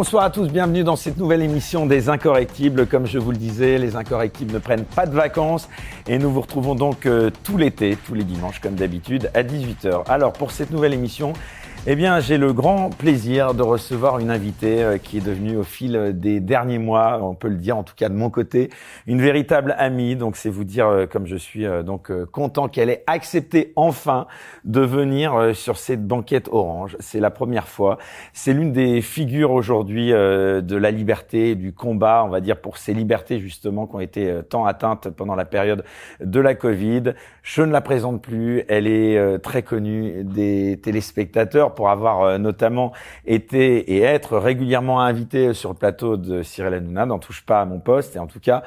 Bonsoir à tous, bienvenue dans cette nouvelle émission des Incorrectibles. Comme je vous le disais, les Incorrectibles ne prennent pas de vacances et nous vous retrouvons donc euh, tout l'été, tous les dimanches comme d'habitude, à 18h. Alors pour cette nouvelle émission, eh bien, j'ai le grand plaisir de recevoir une invitée euh, qui est devenue au fil des derniers mois, on peut le dire en tout cas de mon côté, une véritable amie. Donc, c'est vous dire euh, comme je suis euh, donc content qu'elle ait accepté enfin de venir sur cette banquette orange. C'est la première fois. C'est l'une des figures aujourd'hui de la liberté, du combat, on va dire pour ces libertés justement qui ont été tant atteintes pendant la période de la Covid. Je ne la présente plus. Elle est très connue des téléspectateurs pour avoir euh, notamment été et être régulièrement invité sur le plateau de Cyril Hanouna n'en touche pas à mon poste. Et en tout cas,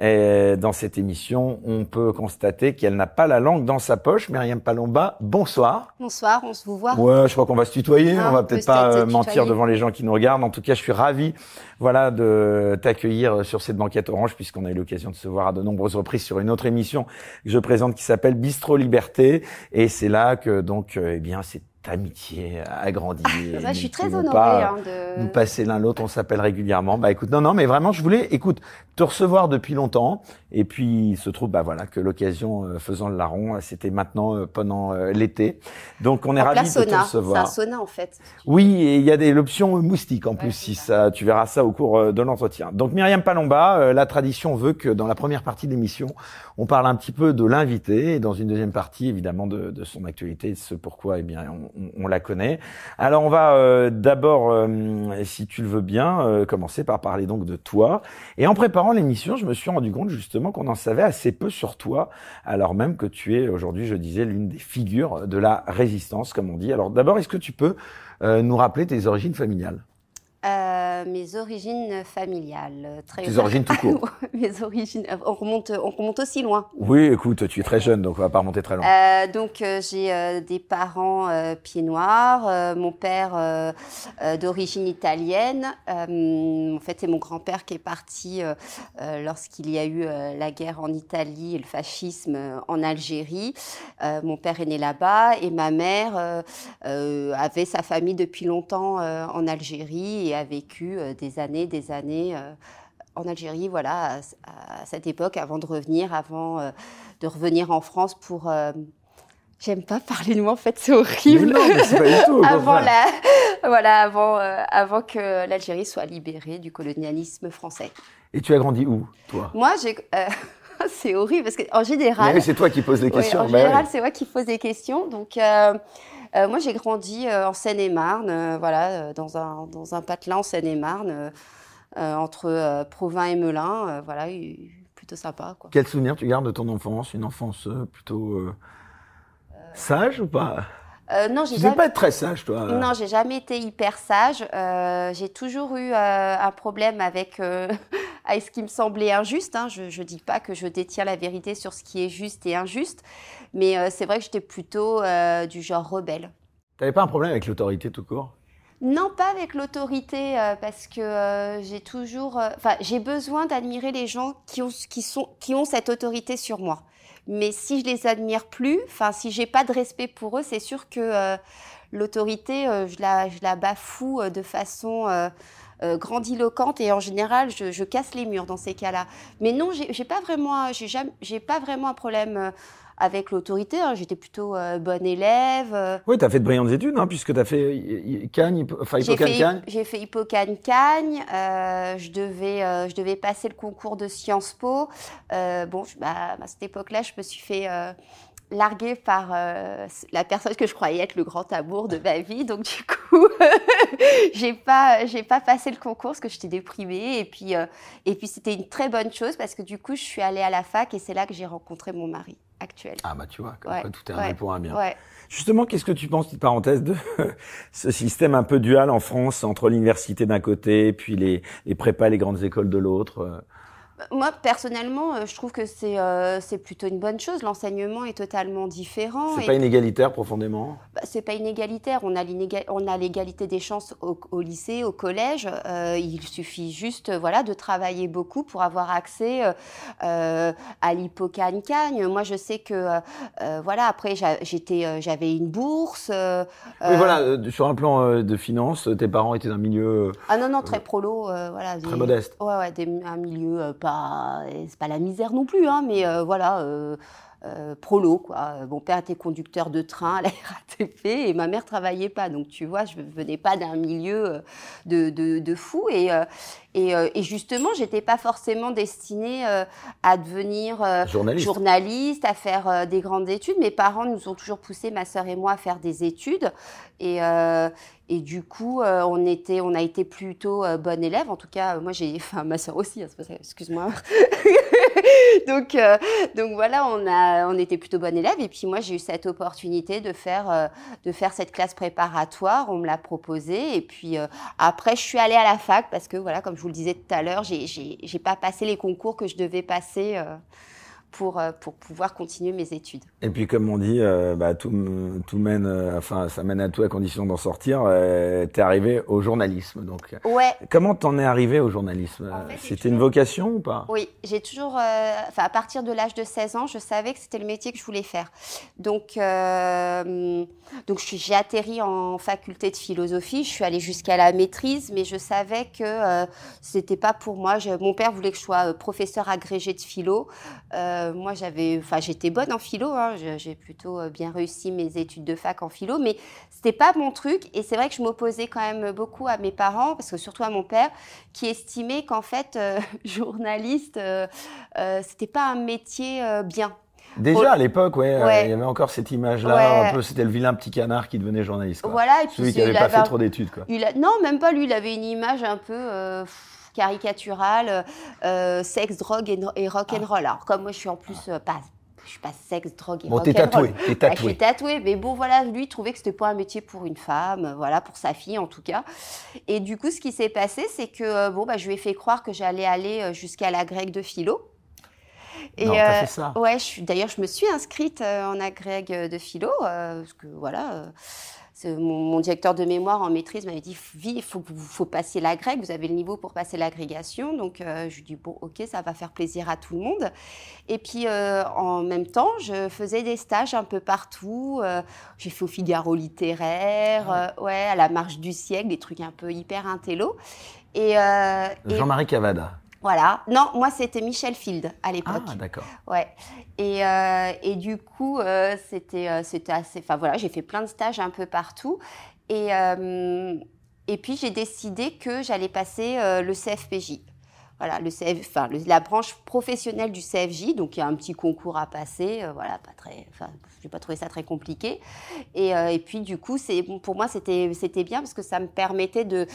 euh, dans cette émission, on peut constater qu'elle n'a pas la langue dans sa poche. Myriam Palomba, bonsoir. Bonsoir, on se vous voit. Ouais, je crois qu'on va se tutoyer. Ah, on va peut-être pas euh, mentir devant les gens qui nous regardent. En tout cas, je suis ravi, voilà, de t'accueillir sur cette banquette orange, puisqu'on a eu l'occasion de se voir à de nombreuses reprises sur une autre émission que je présente qui s'appelle Bistro Liberté. Et c'est là que donc, eh bien, c'est amitié agrandie. Ah, je suis très honorée hein, de nous passer l'un l'autre. On s'appelle régulièrement. Bah écoute, non, non, mais vraiment, je voulais, écoute, te recevoir depuis longtemps. Et puis, il se trouve, bah voilà, que l'occasion euh, faisant le larron, c'était maintenant euh, pendant euh, l'été. Donc, on est ravis de te recevoir. C'est un sauna en fait. Oui, et il y a des l'option moustique en plus. Si ça, tu verras ça au cours de l'entretien. Donc, Myriam Palomba, la tradition veut que dans la première partie de l'émission, on parle un petit peu de l'invité et dans une deuxième partie, évidemment, de, de son actualité, ce pourquoi, eh bien, on, on, la connaît. Alors on va euh, d'abord, euh, si tu le veux bien, euh, commencer par parler donc de toi. Et en préparant l'émission, je me suis rendu compte justement qu'on en savait assez peu sur toi, alors même que tu es aujourd'hui, je disais, l'une des figures de la résistance, comme on dit. Alors d'abord, est-ce que tu peux nous rappeler tes origines familiales? Euh, mes origines familiales. Très Tes origines tout court. mes origines, on remonte, on remonte aussi loin. Oui, écoute, tu es très jeune, donc on va pas remonter très loin. Euh, donc euh, j'ai euh, des parents euh, pieds noirs, euh, mon père d'origine italienne. en fait, c'est mon grand-père qui est parti lorsqu'il y a eu la guerre en Italie et le fascisme en Algérie. mon père est né là-bas et ma mère avait sa famille depuis longtemps en Algérie et a vécu euh, des années, des années euh, en Algérie, voilà, à, cette époque, avant de revenir, avant euh, de revenir en France pour J'aime pas parler de moi, en fait, c'est horrible. non, mais c'est pas du tout. avant la, voilà, avant, avant que l'Algérie soit libérée du colonialisme français. Et tu as grandi où, toi? Moi, j'ai. c'est horrible parce qu'en général. Mais c'est toi qui poses les questions. en général, c'est moi qui pose les questions. Donc, euh, moi, j'ai grandi euh, en Seine-et-Marne, euh, voilà, dans un, dans un patelin en Seine-et-Marne, entre Provins et Melun, voilà, plutôt sympa. Quoi. Quel souvenir tu gardes de ton enfance Une enfance plutôt sage ou pas? Euh, non, j'ai jamais... pas être très sage, toi. Non, j'ai jamais été hyper sage. Euh, j'ai toujours eu euh, un problème avec, avec ce qui me semblait injuste. Hein. Je ne dis pas que je détiens la vérité sur ce qui est juste et injuste, mais c'est vrai que j'étais plutôt du genre rebelle. Tu n'avais pas un problème avec l'autorité tout court? Non, pas avec l'autorité, parce que j'ai toujours, enfin, j'ai besoin d'admirer les gens qui ont, qui sont, qui ont cette autorité sur moi. Mais si je les admire plus, enfin, si j'ai pas de respect pour eux, c'est sûr que euh, l'autorité, euh, je, la, je la bafoue euh, de façon grandiloquente et en général, je, je, casse les murs dans ces cas-là. Mais non, j'ai pas vraiment, j'ai pas vraiment un problème avec l'autorité. Hein. J'étais plutôt euh, bonne élève. Euh. Oui, tu as fait de brillantes études, hein, puisque tu as fait Cagne, enfin Hippocane J'ai fait Hippocane Cagne. Euh, je, devais, euh, je devais passer le concours de Sciences Po. bon, bah, à cette époque-là, je me suis fait larguée par la personne que je croyais être le grand amour de ma vie. Donc du coup, j'ai pas j'ai pas passé le concours parce que j'étais déprimée et puis et puis c'était une très bonne chose parce que du coup, je suis allée à la fac et c'est là que j'ai rencontré mon mari actuelle. Ah bah tu vois, tout est un pour un bien. Justement, qu'est-ce que tu penses, petite parenthèse, de ce système un peu dual en France entre l'université d'un côté, puis les, les prépas, les grandes écoles de l'autre Moi, personnellement, euh, je trouve que c'est euh, c'est plutôt une bonne chose. L'enseignement est totalement différent. C'est pas inégalitaire profondément? Bah, c'est pas inégalitaire. On a l'égalité des chances au, au lycée, au collège. Euh, il suffit juste, voilà, de travailler beaucoup pour avoir accès euh, à l'hippocagne-cagne. Moi, je sais que, voilà, après, j'avais une bourse. Oui, voilà, sur un plan de finance, tes parents étaient d'un milieu Ah non, non, très prolo, voilà. très des- modeste. Ouais, ouais, des- un milieu pas, c'est pas la misère non plus, hein, mais euh, voilà, euh, prolo quoi. Euh, Mon père était conducteur de train à la RATP et ma mère travaillait pas, donc tu vois, je venais pas d'un milieu euh, de, de, de fou et et, et justement, j'étais pas forcément destinée à devenir Journaliste. journaliste, à faire des grandes études. Mes parents nous ont toujours poussé, ma sœur et moi, à faire des études. Et, euh, et du coup, euh, on, était, on a été plutôt euh, bonne élève. En tout cas, moi, j'ai. Enfin, ma sœur aussi, hein, excuse-moi. donc, euh, donc voilà, on, a, on était plutôt bonne élève. Et puis moi, j'ai eu cette opportunité de faire, euh, de faire cette classe préparatoire. On me l'a proposé. Et puis euh, après, je suis allée à la fac parce que, voilà, comme je vous le disais tout à l'heure, j'ai pas passé les concours que je devais passer. Euh, pour, pour pouvoir continuer mes études. Et puis comme on dit, euh, bah, tout, mène, euh, enfin ça mène à tout à condition d'en sortir. Euh, T'es arrivé au journalisme, donc. Ouais, Comment t'en es arrivé au journalisme? En fait, j'ai C'était une vocation ou pas? Oui, j'ai toujours, enfin à partir de l'âge de 16 ans, je savais que c'était le métier que je voulais faire. Donc, donc j'ai atterri en faculté de philosophie. Je suis allée jusqu'à la maîtrise, mais je savais que c'était pas pour moi. Je- mon père voulait que je sois professeur agrégé de philo. Euh, moi, j'avais, enfin j'étais bonne en philo. hein. J'ai plutôt euh, bien réussi mes études de fac en philo, mais c'était pas mon truc. Et c'est vrai que je m'opposais quand même beaucoup à mes parents, parce que surtout à mon père, qui estimait qu'en fait, euh, journaliste, euh, euh, c'était pas un métier euh, bien. Déjà à l'époque, ouais, euh, il y avait encore cette image-là, Ouais. un peu, c'était le vilain petit canard qui devenait journaliste. Quoi. Voilà, et puis Celui qui n'avait pas avait fait trop d'études, quoi. il a- non, même pas lui, il avait une image un peu euh, pff, caricaturale, euh, sexe, drogue et, et rock and roll. Alors comme moi, je suis en plus euh, pas, je suis pas sexe, drogue et Bon, rock t'es and roll. tatoué, t'es Ouais, je tatoué. suis tatouée, mais bon, voilà, lui, il trouvait que c'était pas un métier pour une femme, euh, voilà, pour sa fille en tout cas. Et du coup, ce qui s'est passé, c'est que euh, bon, bah, je lui ai fait croire que j'allais aller euh, jusqu'à la grecque de philo. Et Non, euh, fait ça. ouais, je d'ailleurs, je me suis inscrite euh, en agrég de philo, euh, parce que voilà. euh, mon, mon directeur de mémoire en maîtrise m'avait dit il faut, faut passer la grecque, vous avez le niveau pour passer l'agrégation. Donc, euh, je lui dis bon, ok, ça va faire plaisir à tout le monde. Et puis, euh, en même temps, je faisais des stages un peu partout. euh, j'ai fait au Figaro littéraire, Ah ouais, à la Marche du siècle, des trucs un peu hyper intello. Et, et Jean-Marie Cavada. Voilà. Non, moi, c'était Michel Field à l'époque. Ah, d'accord. Ouais. Et, euh, et du coup, euh, c'était euh, c'était assez. Enfin voilà, j'ai fait plein de stages un peu partout. Et, et puis, j'ai décidé que j'allais passer le CFPJ. Voilà, le CF, enfin, le- la branche professionnelle du CFJ. Donc, il y a un petit concours à passer. voilà, pas très. Enfin, j'ai pas trouvé ça très compliqué. Et, euh, puis, du coup, pour moi, c'était bien parce que ça me permettait de,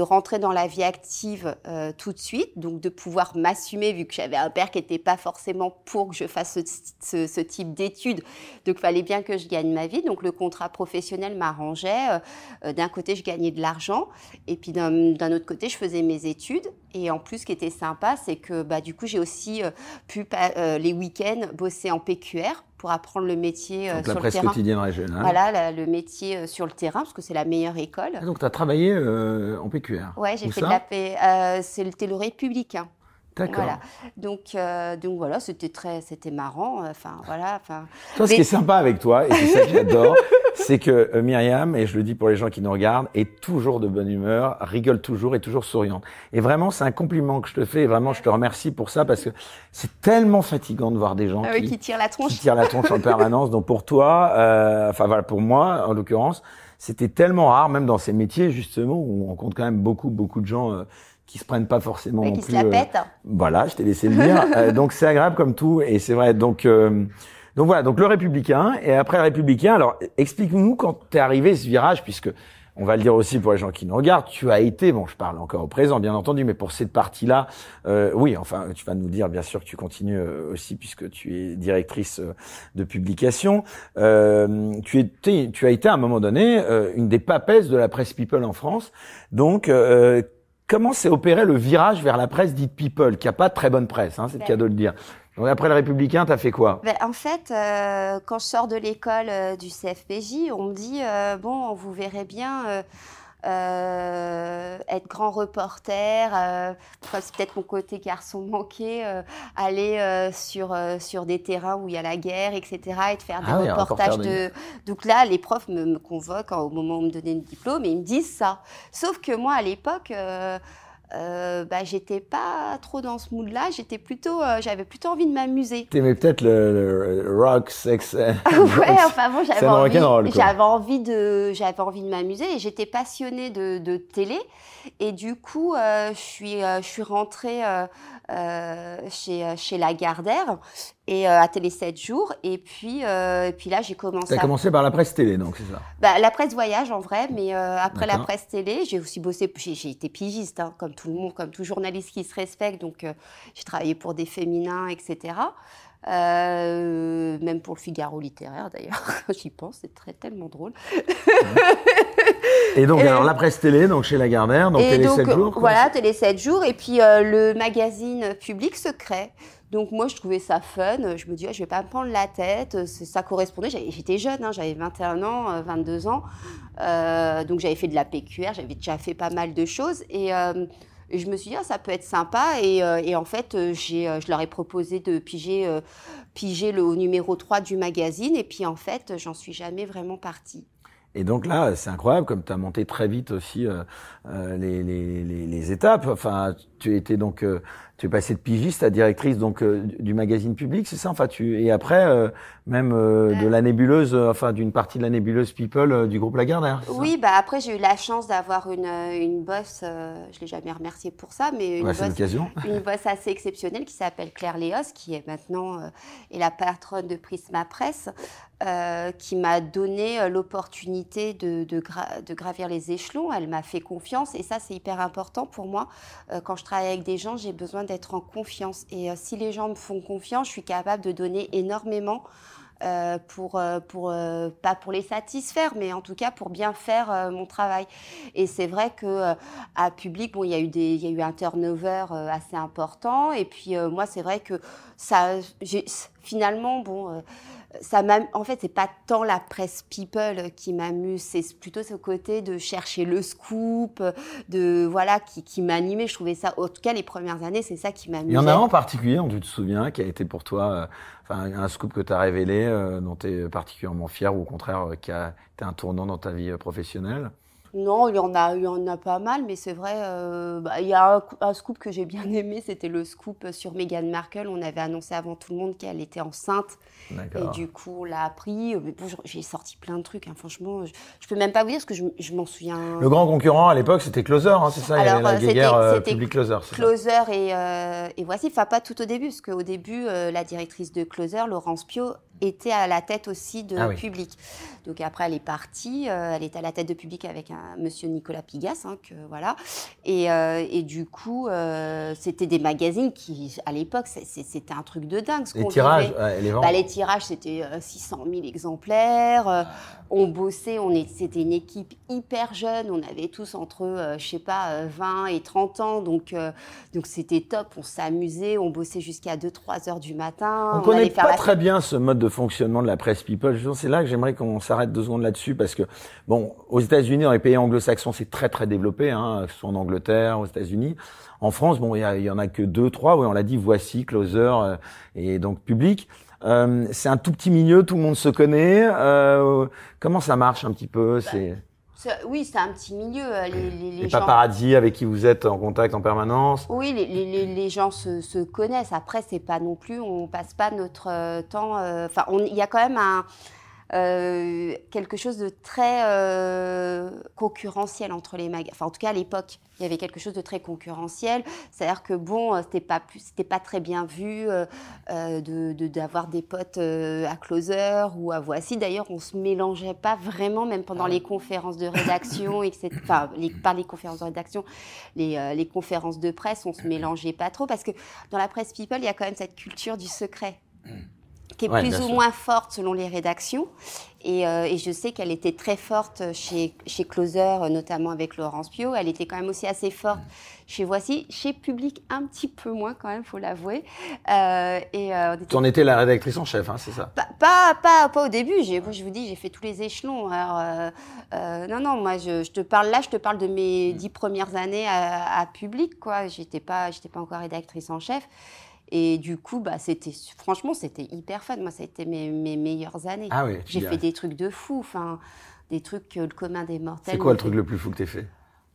rentrer dans la vie active euh, tout de suite, donc de pouvoir m'assumer vu que j'avais un père qui n'était pas forcément pour que je fasse ce, type d'études. Donc, il fallait bien que je gagne ma vie. Donc, le contrat professionnel m'arrangeait. Euh, d'un côté, je gagnais de l'argent et puis d'un autre côté, je faisais mes études. Et en plus, ce qui était sympa, c'est que bah, du coup, j'ai aussi pu, les week-ends, bosser en PQR pour apprendre le métier euh, Donc la sur le presse terrain. quotidienne régionale. Voilà, la- le métier euh, sur le terrain, parce que c'est la meilleure école. Ah, donc tu as travaillé euh, en PQR. Ouais, j'ai fait de la paix. Euh, c'était le Républicain. D'accord. Voilà. Donc, euh, donc voilà, c'était très, c'était marrant. Enfin, voilà. Enfin, Toi, ce Mais- qui est sympa avec toi, et c'est ça que j'adore, c'est que euh, Myriam, et je le dis pour les gens qui nous regardent, est toujours de bonne humeur, rigole toujours, est toujours souriante. Et vraiment, c'est un compliment que je te fais, et vraiment, je te remercie pour ça, parce que c'est tellement fatigant de voir des gens ah oui, qui, qui tire la tronche. qui tirent la tronche en permanence. Donc pour toi, euh, enfin voilà, pour moi, en l'occurrence, c'était tellement rare, même dans ces métiers, justement, où on rencontre quand même beaucoup, beaucoup de gens euh, qui se prennent pas forcément Ouais, non qui se plus... la euh, pète. voilà, je t'ai laissé le dire. Euh, donc c'est agréable comme tout et c'est vrai. Donc euh, donc voilà, donc le républicain et après le républicain. Alors explique-nous quand t'es arrivé ce virage puisque on va le dire aussi pour les gens qui nous regardent, tu as été, bon je parle encore au présent bien entendu, mais pour cette partie-là, euh, oui, enfin tu vas nous dire bien sûr que tu continues euh, aussi puisque tu es directrice euh, de publication. Euh, tu, étais, tu as été à un moment donné une des papesses de la presse people en France. Donc euh, comment s'est opéré le virage vers la presse dite people, qui a pas de très bonne presse, hein, c'est le cas de le dire. Donc après le Républicain, tu as fait quoi? Ben, En fait, euh, quand je sors de l'école euh, du CFPJ, on me dit euh, bon, vous verrez bien euh, être grand reporter, euh, c'est peut-être mon côté garçon manqué, euh, aller euh, sur, euh, sur des terrains où il y a la guerre, etc., et de faire des ah reportages de... Donc là, les profs me, me convoquent au moment où on me donnait le diplôme et ils me disent ça. Sauf que moi, à l'époque, euh, bah, j'étais pas trop dans ce mood-là. J'étais plutôt, euh, j'avais plutôt envie de m'amuser. T'aimais peut-être le, rock, sex. ouais, enfin bon, j'avais envie, j'avais envie de, j'avais envie de m'amuser et j'étais passionnée de, de, télé. Et du coup, euh, je suis, euh, je suis rentrée euh, chez, chez Lagardère et euh, à Télé 7 jours. Et puis, et puis là, j'ai commencé. Tu as commencé par la presse télé, donc c'est ça? Bah, La presse voyage en vrai, mais après la presse télé, j'ai aussi bossé. J'ai été pigiste, hein, comme tout le monde, comme tout journaliste qui se respecte. Donc, j'ai travaillé pour des féminins, etc. Même pour le Figaro littéraire d'ailleurs, j'y pense, c'est très tellement drôle. et donc, alors la presse télé, donc chez Lagardère, donc Télé 7 jours. Voilà, Télé 7 jours, et puis euh, le magazine Public Secret. Donc moi, je trouvais ça fun. Je me dis, je je vais pas me prendre la tête. Ça correspondait. J'étais jeune, hein, j'avais 21 ans, 22 euh, ans. Euh, donc j'avais fait de la PQR, j'avais déjà fait pas mal de choses. Et et je me suis dit, ah, ça peut être sympa. Et, et en fait, je leur ai proposé de piger, piger le numéro 3 du magazine. Et puis, en fait, j'en suis jamais vraiment partie. Et donc là, c'est incroyable, comme tu as monté très vite aussi euh, les, les, les, les, étapes. Enfin, tu étais donc tu es passé de pigiste à directrice donc euh, du magazine public, c'est ça? Enfin, tu et après euh, même euh, de la nébuleuse, enfin d'une partie de la nébuleuse People du groupe Lagardère. Oui, bah après j'ai eu la chance d'avoir une une boss, je l'ai jamais remerciée pour ça, mais une boss, une boss assez exceptionnelle qui s'appelle Claire Léos, qui est maintenant est la patronne de Prisma Presse, qui m'a donné l'opportunité de de, de, gravir les échelons. Elle m'a fait confiance et ça c'est hyper important pour moi. quand je travaille avec des gens, j'ai besoin d'être en confiance. Et euh, si les gens me font confiance, je suis capable de donner énormément euh, pour, euh, pour pas pour les satisfaire, mais en tout cas pour bien faire mon travail. Et c'est vrai que à public, bon, il y a eu des, il y a eu un turnover assez important. Et puis moi, c'est vrai que ça, finalement, bon ça en fait, c'est pas tant la presse people qui m'amuse, c'est plutôt ce côté de chercher le scoop, de voilà, qui, qui m'animait. Je trouvais ça, en tout cas, les premières années, c'est ça qui m'amusait. Il y en a un en particulier, dont tu te souviens, qui a été pour toi, euh, enfin, un scoop que tu as révélé, euh, dont tu es particulièrement fier, ou au contraire, euh, qui a été un tournant dans ta vie professionnelle? Non, il y en a, il y en a pas mal, mais c'est vrai, euh, bah, il y a un, scoop que j'ai bien aimé, c'était le scoop sur Meghan Markle. On avait annoncé avant tout le monde qu'elle était enceinte. Et du coup, on l'a appris. j'ai sorti plein de trucs, hein. franchement. Je, ne peux même pas vous dire parce que je, m'en souviens. Le grand concurrent à l'époque, c'était Closer, hein, c'est ça? Alors, la guerre euh, public Closer. Closer et, euh, et voici, enfin pas tout au début, parce qu'au début, la directrice de Closer, Laurence Pio, était à la tête aussi de ah Public. Donc après, elle est partie, euh, elle est à la tête de Public avec un monsieur Nicolas Pigas, hein, que, voilà. Et, euh, et du coup, euh, c'était des magazines qui, à l'époque, c'était un truc de dingue. Ce les, tirages, les, bah, les tirages, c'était 600 000 exemplaires. On bossait, on c'était une équipe hyper jeune. On avait tous entre, je sais pas, 20 et 30 ans. Donc, donc c'était top. On s'amusait, on bossait jusqu'à 2-3 heures du matin. On, ne connaît pas très bien ce mode de fonctionnement de la presse people. C'est là que j'aimerais qu'on s'arrête deux secondes là-dessus parce que, bon, aux États-Unis, dans les pays anglo-saxons, c'est très très développé, hein, que ce soit en Angleterre, aux États-Unis. En France, bon, il y, en a que deux, trois. Oui, on l'a dit, voici, closer euh, et donc public. Euh, c'est un tout petit milieu, tout le monde se connaît. Euh, comment ça marche un petit peu C'est oui, c'est un petit milieu. Euh, les, les, les, paparazzi avec qui vous êtes en contact en permanence. Oui, les, les gens se, se, connaissent. Après, c'est pas non plus, on passe pas notre temps. Euh, enfin, il y a quand même un euh, quelque chose de très euh, concurrentiel entre les magasins. Enfin, en tout cas, à l'époque, il y avait quelque chose de très concurrentiel. C'est-à-dire que bon, euh, c'était pas c'était pas très bien vu de d'avoir des potes à Closer ou à Voici. D'ailleurs, on se mélangeait pas vraiment, même pendant ah les conférences de rédaction, etc. Enfin, les, par les conférences de rédaction, les, les conférences de presse, on se mélangeait pas trop parce que dans la presse people, il y a quand même cette culture du secret. Qui est plus ou moins forte selon les rédactions. Et, euh, et je sais qu'elle était très forte chez, chez Closer, notamment avec Laurence Pio. Elle était quand même aussi assez forte chez Voici. Chez Public, un petit peu moins quand même, faut l'avouer. Euh, et euh, tu en étais la rédactrice en chef, hein, c'est ça? Pas, pas, pas, pas, au début. Je vous dis, j'ai fait tous les échelons. Alors, euh, euh, non, non, moi, je, je, te parle là, je te parle de mes dix premières années à, à Public. quoi. J'étais pas, j'étais pas encore rédactrice en chef. Et du coup, bah, c'était, franchement, c'était hyper fun. Moi, ça a été mes, mes meilleures années. Ah oui, J'ai fait des trucs de fou, enfin, des trucs que le commun des mortels. C'est quoi le truc le plus fou que tu as fait?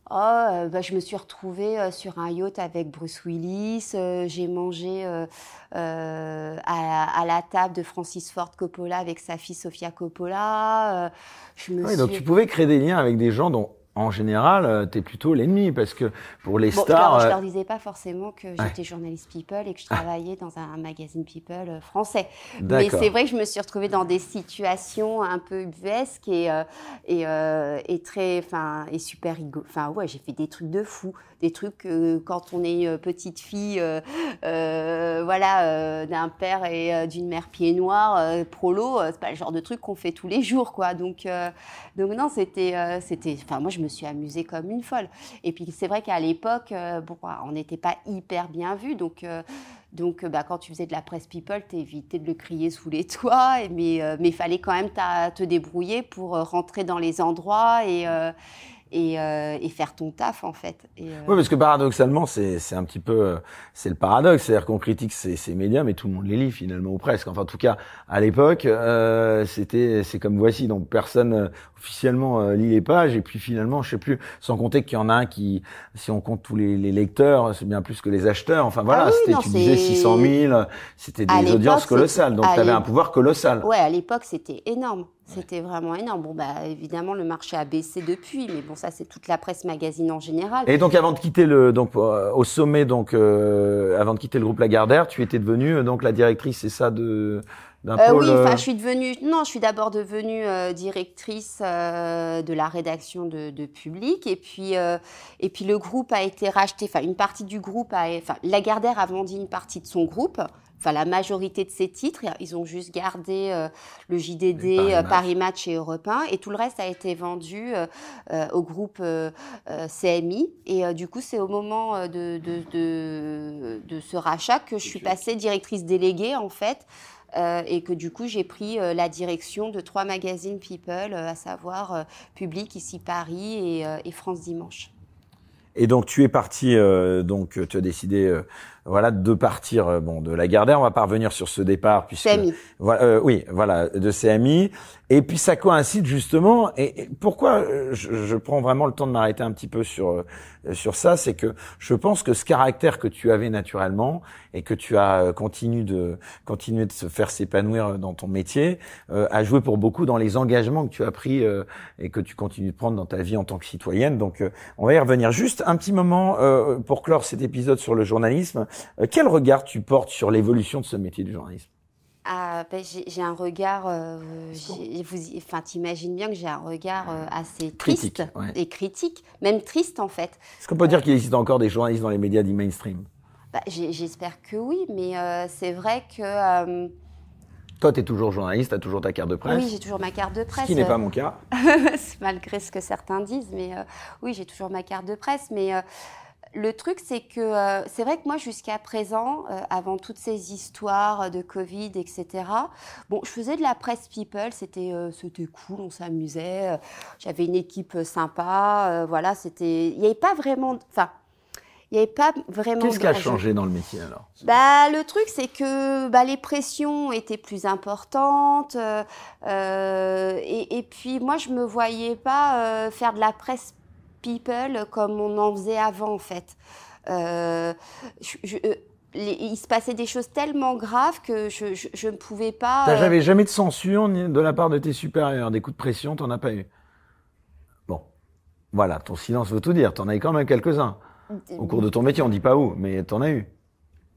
Oh, euh, bah, je me suis retrouvée euh, sur un yacht avec Bruce Willis. Euh, j'ai mangé à, à, la table de Francis Ford Coppola avec sa fille Sofia Coppola. je me oui, donc tu pouvais créer des liens avec des gens dont en général, euh, tu es plutôt l'ennemi parce que pour les stars. Je je leur disais pas forcément que j'étais journaliste People et que je ah. travaillais dans un magazine People euh, français. Mais c'est vrai que je me suis retrouvée dans des situations un peu ubuesques et, euh, et, et, très, enfin, et super rigolo. Enfin, ouais, j'ai fait des trucs de fou des trucs que quand on est petite fille, euh, voilà, d'un père et d'une mère pied noir, prolo, c'est pas le genre de truc qu'on fait tous les jours, quoi. Donc, donc non, c'était, c'était, enfin, moi, je me suis amusée comme une folle. Et puis, c'est vrai qu'à l'époque, bon, on n'était pas hyper bien vus, donc. Donc, bah, quand tu faisais de la presse people, t'évitais de le crier sous les toits, mais il fallait quand même te débrouiller pour rentrer dans les endroits et, euh, et, faire ton taf en fait. Et, euh, Oui, parce que paradoxalement, c'est un petit peu, euh, c'est le paradoxe, c'est-à-dire qu'on critique ces, ces, médias, mais tout le monde les lit finalement ou presque. Enfin, en tout cas, à l'époque, euh, c'était, c'est comme voici, donc personne officiellement lit les pages, et puis finalement, je sais plus, sans compter qu'il y en a un qui, si on compte tous les, les lecteurs, c'est bien plus que les acheteurs. Enfin voilà, ah c'était, tu disais 600 000, c'était des audiences colossales, donc tu avais un pouvoir colossal. Ouais, à l'époque, c'était énorme. C'était vraiment énorme. Bon, bah, évidemment, le marché a baissé depuis, mais bon, ça, c'est toute la presse magazine en général. Et donc, avant de quitter le, donc, euh, au sommet, donc, euh, avant de quitter le groupe Lagardère, tu étais devenue, euh, donc, la directrice, c'est ça, de, d'un pôle. Oui, enfin, je suis devenue, non, je suis d'abord devenue directrice de la rédaction de, de Public, et puis, et puis le groupe a été racheté, enfin, une partie du groupe a, enfin, Lagardère a vendu une partie de son groupe enfin la majorité de ces titres. Ils ont juste gardé euh, le JDD, Paris, euh, Match et Europe 1, et tout le reste a été vendu euh, au groupe CMI. Et du coup, c'est au moment de, de, de, de, ce rachat que je suis passée directrice déléguée, en fait. et que du coup j'ai pris la direction de trois magazines People, à savoir Public ici Paris et, et France Dimanche. Et donc tu es parti, donc tu as décidé voilà, de partir euh, bon de la Gardère. On va pas revenir sur ce départ puisque CMI. Voilà, euh, oui, voilà, de CMI. Et puis ça coïncide justement. Et, pourquoi euh, je, je, prends vraiment le temps de m'arrêter un petit peu sur sur ça, c'est que je pense que ce caractère que tu avais naturellement et que tu as continué de continuer de se faire s'épanouir dans ton métier a joué pour beaucoup dans les engagements que tu as pris et que tu continues de prendre dans ta vie en tant que citoyenne. Donc on va y revenir juste un petit moment pour clore cet épisode sur le journalisme. Euh, quel regard tu portes sur l'évolution de ce métier du journalisme? Ah, ben, j'ai un regard, euh, vous, enfin, t'imagines bien que j'ai un regard euh, assez triste et critique, même triste en fait. Est-ce qu'on peut dire qu'il existe encore des journalistes dans les médias dits mainstream? Bah, J'espère que oui, mais c'est vrai que. Toi, tu es toujours journaliste, tu as toujours ta carte de presse Oui, j'ai toujours ma carte de presse. Ce qui n'est pas mon cas. Malgré ce que certains disent, mais oui, j'ai toujours ma carte de presse, mais le truc, c'est que euh, c'est vrai que moi, jusqu'à présent, euh, avant toutes ces histoires de Covid, etc., bon, je faisais de la presse people, c'était euh, c'était cool, on s'amusait, j'avais une équipe sympa, voilà, c'était, il n'y avait pas vraiment, enfin, il n'y avait pas vraiment. Qu'est-ce qui a changé dans le métier alors? Bah, le truc, c'est que bah, les pressions étaient plus importantes, et, et, puis moi, je me voyais pas faire de la presse people comme on en faisait avant, en fait. Euh, euh, il se passait des choses tellement graves que je, ne pouvais pas. Tu n'avais euh, jamais de censure de la part de tes supérieurs, des coups de pression, t'en as pas eu. Bon, voilà, ton silence veut tout dire. T'en as eu quand même quelques-uns au cours de ton métier. On dit pas où, mais t'en as eu.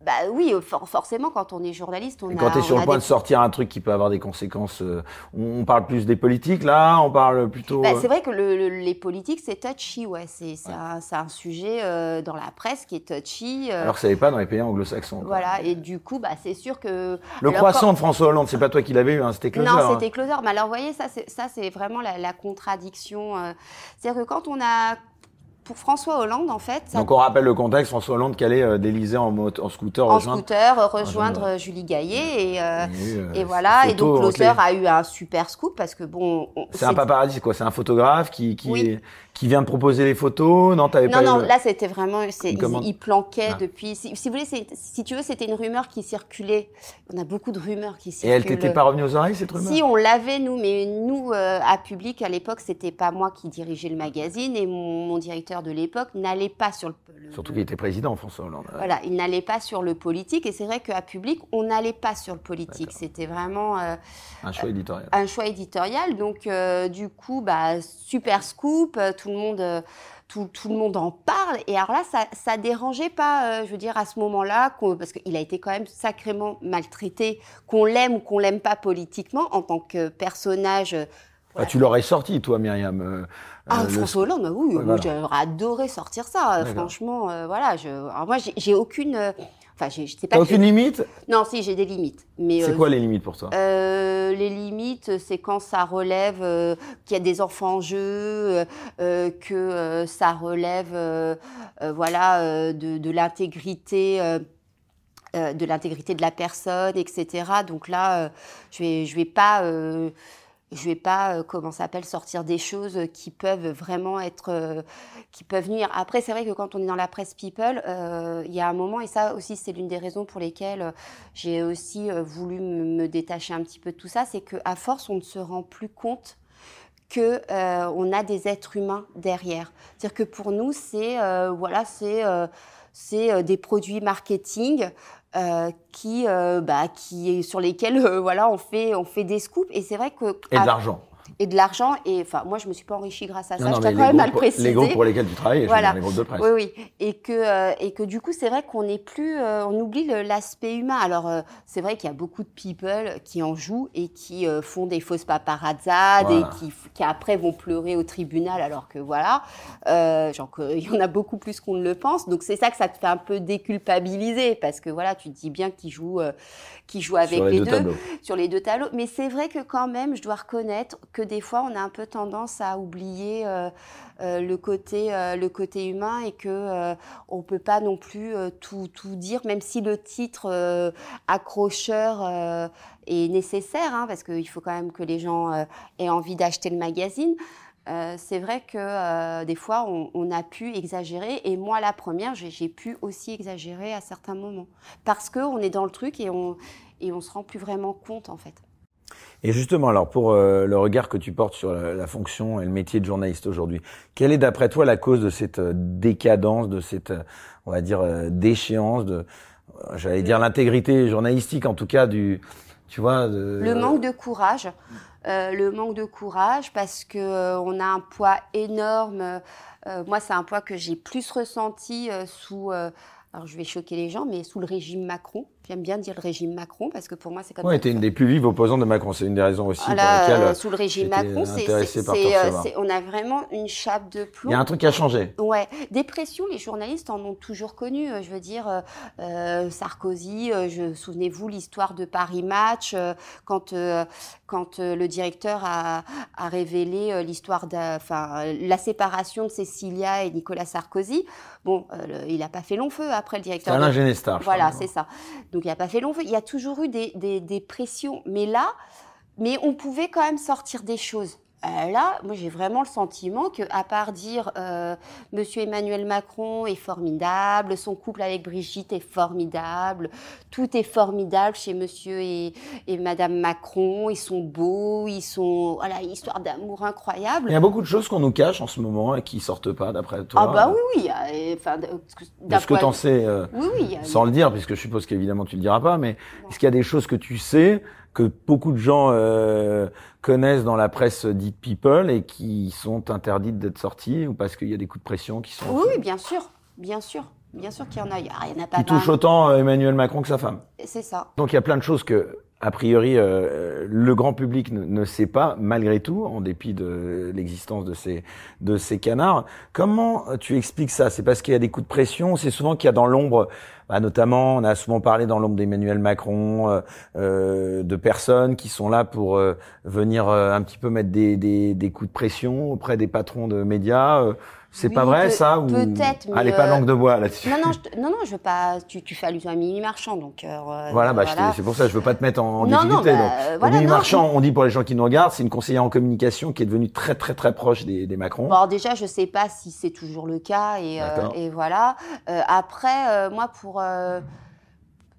Bah oui, forcément, quand on est journaliste, on Et quand tu es sur le point de sortir un truc qui peut avoir des conséquences, euh, on, parle plus des politiques là, on parle plutôt. Bah, c'est vrai que le, les politiques, c'est touchy, ouais. C'est un, un, sujet euh, dans la presse qui est touchy. Euh. Alors que ça n'est pas dans les pays anglo-saxons. Voilà, et du coup, bah, c'est sûr que. Le croissant de François Hollande, c'est pas toi qui l'avais eu, hein, c'était Closer. Non, hein. c'était Closer. Mais alors, vous voyez, ça, c'est vraiment la, la contradiction. C'est-à-dire que quand on a pour François Hollande, en fait. Donc on rappelle le contexte, François Hollande qui allait euh, d'Élysée en, en, scooter en rejoindre, scooter, rejoindre euh, Julie Gaillet et, euh, et voilà. Et donc Closer a eu un super scoop parce que bon. C'est un paparazzi quoi, c'est un photographe qui qui, qui vient de proposer les photos. Non, t'avais pas. Non, non, là c'était vraiment, il, planquait ah. depuis. Si, vous voulez, si tu veux, c'était une rumeur qui circulait. On a beaucoup de rumeurs qui circulent. Et elle t'était pas revenue aux oreilles cette rumeur? Si, on l'avait nous, mais nous à public à l'époque, c'était pas moi qui dirigeais le magazine et mon, mon directeur de l'époque n'allait pas sur le, Surtout qu'il était président, François Hollande. Voilà, il n'allait pas sur le politique. Et c'est vrai qu'à public, on n'allait pas sur le politique. C'était vraiment. Euh, un choix éditorial. Un choix éditorial. Donc, euh, du coup, bah, super scoop. Euh, tout le monde. Tout, tout, le monde en parle. Et alors là, ça, ça dérangeait pas, je veux dire, à ce moment-là, parce qu'il a été quand même sacrément maltraité, qu'on l'aime ou qu'on l'aime pas politiquement, en tant que personnage ah, tu l'aurais sorti, toi, Myriam. Euh, ah, euh, François Hollande, oui, j'aurais adoré sortir ça. Franchement, euh, voilà. Je, alors moi, j'ai aucune. Enfin, je sais pas. aucune limite Non, si, j'ai des limites. Mais c'est quoi les limites pour toi? Les limites, c'est quand ça relève qu'il y a des enfants en jeu, que ça relève, voilà, de, de l'intégrité. de l'intégrité de la personne, etc. Donc là, je vais, je vais pas, je vais pas, euh, comment s'appelle, sortir des choses qui peuvent vraiment être, euh, qui peuvent nuire. Après, c'est vrai que quand on est dans la presse people, euh, il y a un moment, et ça aussi, c'est l'une des raisons pour lesquelles j'ai aussi voulu me détacher un petit peu de tout ça, c'est qu'à force, on ne se rend plus compte que on a des êtres humains derrière. C'est-à-dire que pour nous, c'est voilà, c'est c'est des produits marketing euh, qui, euh, bah, qui sur lesquels euh, voilà on fait on fait des scoops. Et c'est vrai que et de l'argent et de l'argent. Et enfin, moi, je me suis pas enrichie grâce à ça. je tiens quand même à le préciser. Les groupes pour lesquels tu travailles, voilà. les groupes de presse. Oui, oui. Et que, euh, et que du coup, c'est vrai qu'on n'est plus, euh, on oublie l'aspect humain. Alors, euh, c'est vrai qu'il y a beaucoup de people qui en jouent et qui font des fausses paparazzades et qui, qui, après vont pleurer au tribunal, alors que voilà, genre il y en a beaucoup plus qu'on ne le pense. Donc, c'est ça que ça te fait un peu déculpabiliser parce que voilà, tu te dis bien qu'ils jouent, qu'ils jouent avec les, deux, sur les deux tableaux. Mais c'est vrai que quand même, je dois reconnaître que des fois, on a un peu tendance à oublier euh, euh, le, côté, euh, le côté humain et que on peut pas non plus tout, tout, dire, même si le titre accrocheur est nécessaire, hein, parce qu'il faut quand même que les gens aient envie d'acheter le magazine. c'est vrai que des fois, on, a pu exagérer. Et moi, la première, j'ai pu aussi exagérer à certains moments. Parce qu'on est dans le truc et on et on se rend plus vraiment compte, en fait. Et justement, alors pour euh, le regard que tu portes sur la, fonction et le métier de journaliste aujourd'hui, quelle est d'après toi la cause de cette euh, décadence, de cette, euh, on va dire, déchéance, de, j'allais dire l'intégrité journalistique, en tout cas du, tu vois, de... le manque de courage, le manque de courage parce que on a un poids énorme. moi, c'est un poids que j'ai plus ressenti sous alors je vais choquer les gens, mais sous le régime Macron. J'aime bien dire le régime Macron parce que pour moi c'est comme. Oui, était une des plus vives opposantes de Macron. C'est une des raisons aussi voilà, pour lesquelles. Euh, sous le régime Macron, c'est, euh, on a vraiment une chape de plomb. Il y a un truc qui a changé. Ouais, des pressions, les journalistes en ont toujours connu. Euh, je veux dire, euh, Sarkozy. je souvenez-vous l'histoire de Paris Match quand quand le directeur a, a révélé l'histoire, enfin la séparation de Cécilia et Nicolas Sarkozy. Bon, il n'a pas fait long feu après le directeur. Alain de... Voilà, c'est ça. Donc il n'a pas fait long feu. Il y a toujours eu des, des, des pressions. Mais là, mais on pouvait quand même sortir des choses. Euh, là, moi, j'ai vraiment le sentiment que, à part dire euh, Monsieur Emmanuel Macron est formidable, son couple avec Brigitte est formidable, tout est formidable chez Monsieur et, et Madame Macron, ils sont beaux, ils sont voilà, histoire d'amour incroyable. Il y a beaucoup de choses qu'on nous cache en ce moment et qui sortent pas, d'après toi. Ah bah oui, oui. Enfin, de ce que tu en sais, euh, oui, oui, sans le dire, puisque je suppose qu'évidemment tu le diras pas, mais est-ce qu'il y a des choses que tu sais que beaucoup de gens euh, connaissent dans la presse dite people et qui sont interdites d'être sorties ou parce qu'il y a des coups de pression qui sont. Oui, bien sûr, bien sûr. Bien sûr qu'il y en a. Il y en a pas. Qui touche autant Emmanuel Macron que sa femme. C'est ça. Donc il y a plein de choses que a priori, euh, le grand public ne, sait pas, malgré tout, en dépit de l'existence de ces, de ces canards. Comment tu expliques ça? C'est parce qu'il y a des coups de pression C'est souvent qu'il y a dans l'ombre, bah, notamment, on a souvent parlé dans l'ombre d'Emmanuel Macron, euh, euh de personnes qui sont là pour euh, venir un petit peu mettre des, des, des, coups de pression auprès des patrons de médias c'est pas vrai ça ou Peut-être. Mais Allez, pas langue de bois là-dessus. Non non, je, non non, je veux pas. Tu, tu fais allusion à Mimi Marchand donc. Euh, voilà, bah c'est pour ça, je veux pas te mettre en, difficulté. Bah, donc. Mimi Marchand, on dit pour les gens qui nous regardent, c'est une conseillère en communication qui est devenue très très très proche des, des Macron. Bon, alors déjà, je sais pas si c'est toujours le cas et, euh, et voilà. Euh, après, euh, moi pour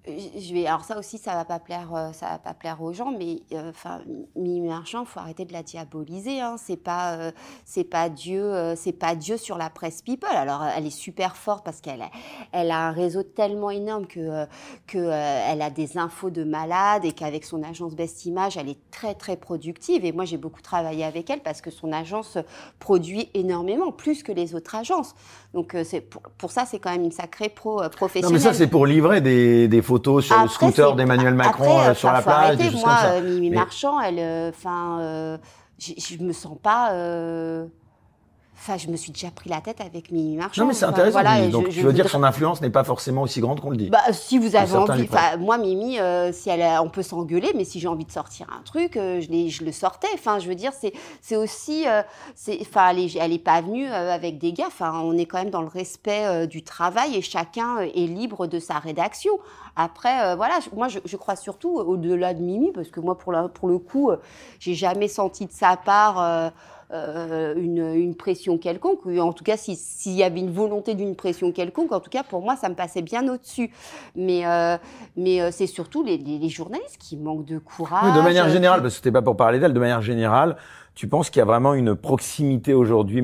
je vais, alors ça aussi, ça va pas plaire, euh, ça va pas plaire aux gens, mais euh, enfin, Mimi Marchand, faut arrêter de la diaboliser. Hein. C'est pas, euh, c'est pas Dieu, c'est pas Dieu sur la presse people. Alors, elle est super forte parce qu'elle, a, elle a un réseau tellement énorme que, que elle a des infos de malade et qu'avec son agence Best Image, elle est très très productive. Et moi, j'ai beaucoup travaillé avec elle parce que son agence produit énormément, plus que les autres agences. Donc, c'est pour, pour, ça, c'est quand même une sacrée pro professionnelle. Non, mais ça, c'est pour livrer des, des photos sur le scooter d'Emmanuel Macron euh, sur la plage, des choses moi, comme ça. Euh, Mimi Marchand, elle, euh, enfin, je me sens pas. Enfin, je me suis déjà pris la tête avec Mimi Marchand. Non, mais c'est intéressant. Voilà, Donc, tu veux dire que son influence n'est pas forcément aussi grande qu'on le dit. Bah, si vous avez envie. Enfin, moi, Mimi, si elle, on peut s'engueuler, mais si j'ai envie de sortir un truc, je, je le sortais. Enfin, je veux dire, c'est, aussi, c'est, enfin, elle est, elle est pas venue avec des gars. Enfin, on est quand même dans le respect du travail et chacun est libre de sa rédaction. Après, voilà, moi, je, je crois surtout au-delà de Mimi, parce que moi, pour, la, pour le coup, j'ai jamais senti de sa part euh, une, une, pression quelconque, ou en tout cas s'il y avait une volonté d'une pression quelconque, en tout cas pour moi ça me passait bien au-dessus. Mais, euh, mais euh, c'est surtout les, les, les, journalistes qui manquent de courage. Oui, de manière générale, parce que c'était pas pour parler d'elle, de manière générale, tu penses qu'il y a vraiment une proximité aujourd'hui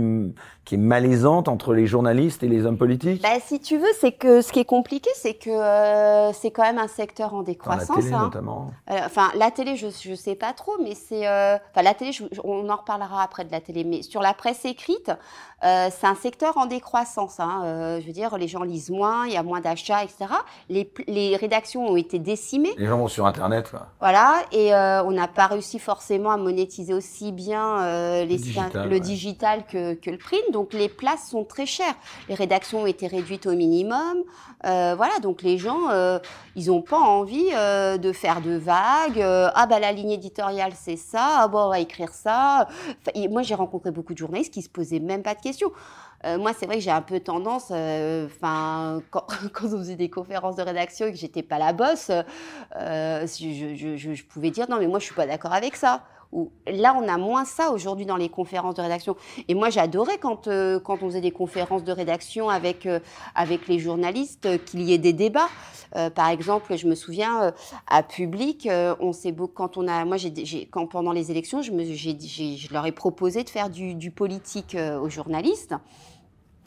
qui est malaisante entre les journalistes et les hommes politiques bah, Si tu veux, c'est que ce qui est compliqué, c'est que euh, c'est quand même un secteur en décroissance. la télé hein. notamment. Euh, enfin, la télé, je ne sais pas trop, mais c'est... Euh, enfin, la télé, on en reparlera après de la télé, mais sur la presse écrite, c'est un secteur en décroissance. Hein. je veux dire, les gens lisent moins, il y a moins d'achats, etc. Les, les, rédactions ont été décimées. Les gens vont sur Internet. Quoi. Voilà, et on n'a pas réussi forcément à monétiser aussi bien les, le digital, que, que, le print. Donc les places sont très chères. Les rédactions ont été réduites au minimum. Euh, voilà, donc les gens, euh, ils n'ont pas envie euh, de faire de vagues. Ah bah la ligne éditoriale c'est ça. Ah bon on va écrire ça. Moi j'ai rencontré beaucoup de journalistes qui se posaient même pas de questions. Moi, c'est vrai que j'ai un peu tendance, enfin, quand, on faisait des conférences de rédaction et que j'étais pas la bosse, je, je, je, je, pouvais dire non, mais moi, je suis pas d'accord avec ça là, on a moins ça aujourd'hui dans les conférences de rédaction. Et moi, j'adorais quand, euh, quand on faisait des conférences de rédaction avec, euh, avec les journalistes, euh, qu'il y ait des débats. par exemple, je me souviens, à Public, on s'est quand on a, moi, j'ai, quand pendant les élections, je, me, je leur ai proposé de faire du politique aux journalistes.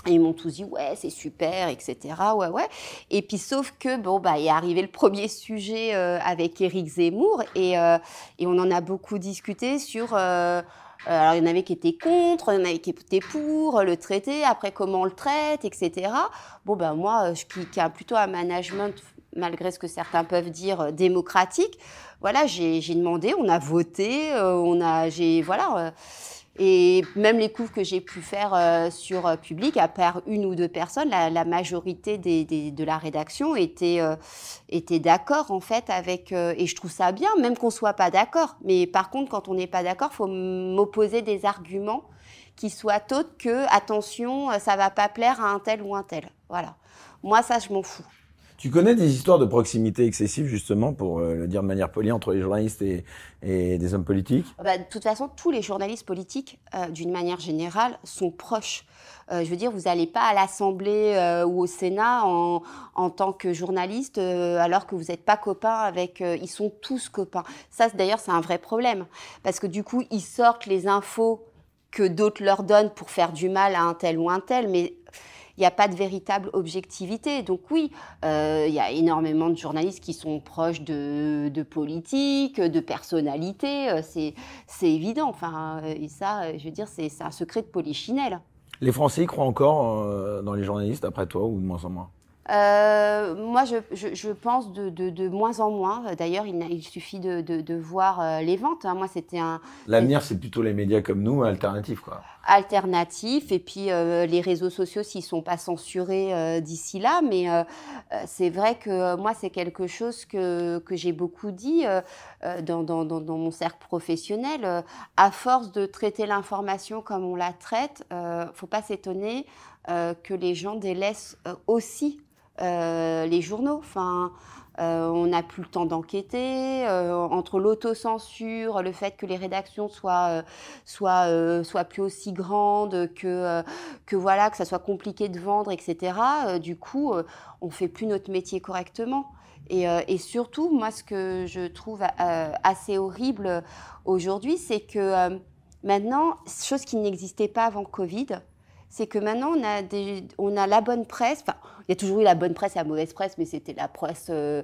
Et ils m'ont tous dit ouais c'est super etc ouais ouais et puis sauf que bon bah est arrivé le premier sujet euh, avec Éric Zemmour et euh, et on en a beaucoup discuté sur euh, alors il y en avait qui étaient contre, il y en avait qui étaient pour le traité, après comment on le traite, etc. Bon ben moi, je, qui, qui a plutôt un management, malgré ce que certains peuvent dire, démocratique, voilà, j'ai demandé, on a voté, on a, j'ai, voilà. Et même les coups que j'ai pu faire euh, sur euh, public, à part une ou deux personnes, la, majorité de la rédaction était, euh, était d'accord en fait avec. Et je trouve ça bien, même qu'on soit pas d'accord. Mais par contre, quand on n'est pas d'accord, faut m'opposer des arguments qui soient autres que attention, ça va pas plaire à un tel ou un tel. Voilà. Moi, ça, je m'en fous. Tu connais des histoires de proximité excessive, justement, pour euh, le dire de manière polie, entre les journalistes et, des hommes politiques? Bah, De toute façon, tous les journalistes politiques, euh, d'une manière générale, sont proches. Euh, je veux dire, vous n'allez pas à l'Assemblée ou au Sénat en, en tant que journaliste alors que vous n'êtes pas copain avec... ils sont tous copains. Ça, d'ailleurs, c'est un vrai problème. Parce que du coup, ils sortent les infos que d'autres leur donnent pour faire du mal à un tel ou un tel, mais il n'y a pas de véritable objectivité. Donc oui, euh, il y a énormément de journalistes qui sont proches de, de politique, de personnalité, euh, c'est, c'est évident. Enfin, euh, et ça, je veux dire, c'est, c'est un secret de polichinelle. Les Français y croient encore dans les journalistes, après toi, ou de moins en moins? Euh, moi, je, je, pense de, de, de, moins en moins. D'ailleurs, il, il, suffit de, de voir euh, les ventes. Hein. Moi, c'était un. L'avenir, c'est plutôt les médias comme nous, alternatifs, quoi. Alternatifs, et puis euh, les réseaux sociaux s'ils sont pas censurés d'ici là. Mais c'est vrai que moi, c'est quelque chose que, que j'ai beaucoup dit dans, dans, dans, dans, mon cercle professionnel. à force de traiter l'information comme on la traite, faut pas s'étonner que les gens délaissent aussi les journaux. Enfin, euh, on n'a plus le temps d'enquêter. Euh, entre l'autocensure, le fait que les rédactions soient, soient, soient plus aussi grandes, que, que voilà, que ça soit compliqué de vendre, etc. du coup, on fait plus notre métier correctement. Et, surtout, moi, ce que je trouve assez horrible aujourd'hui, c'est que maintenant, chose qui n'existait pas avant Covid, c'est que maintenant on a, on a la bonne presse. Enfin, il y a toujours eu la bonne presse et la mauvaise presse, mais c'était la presse euh,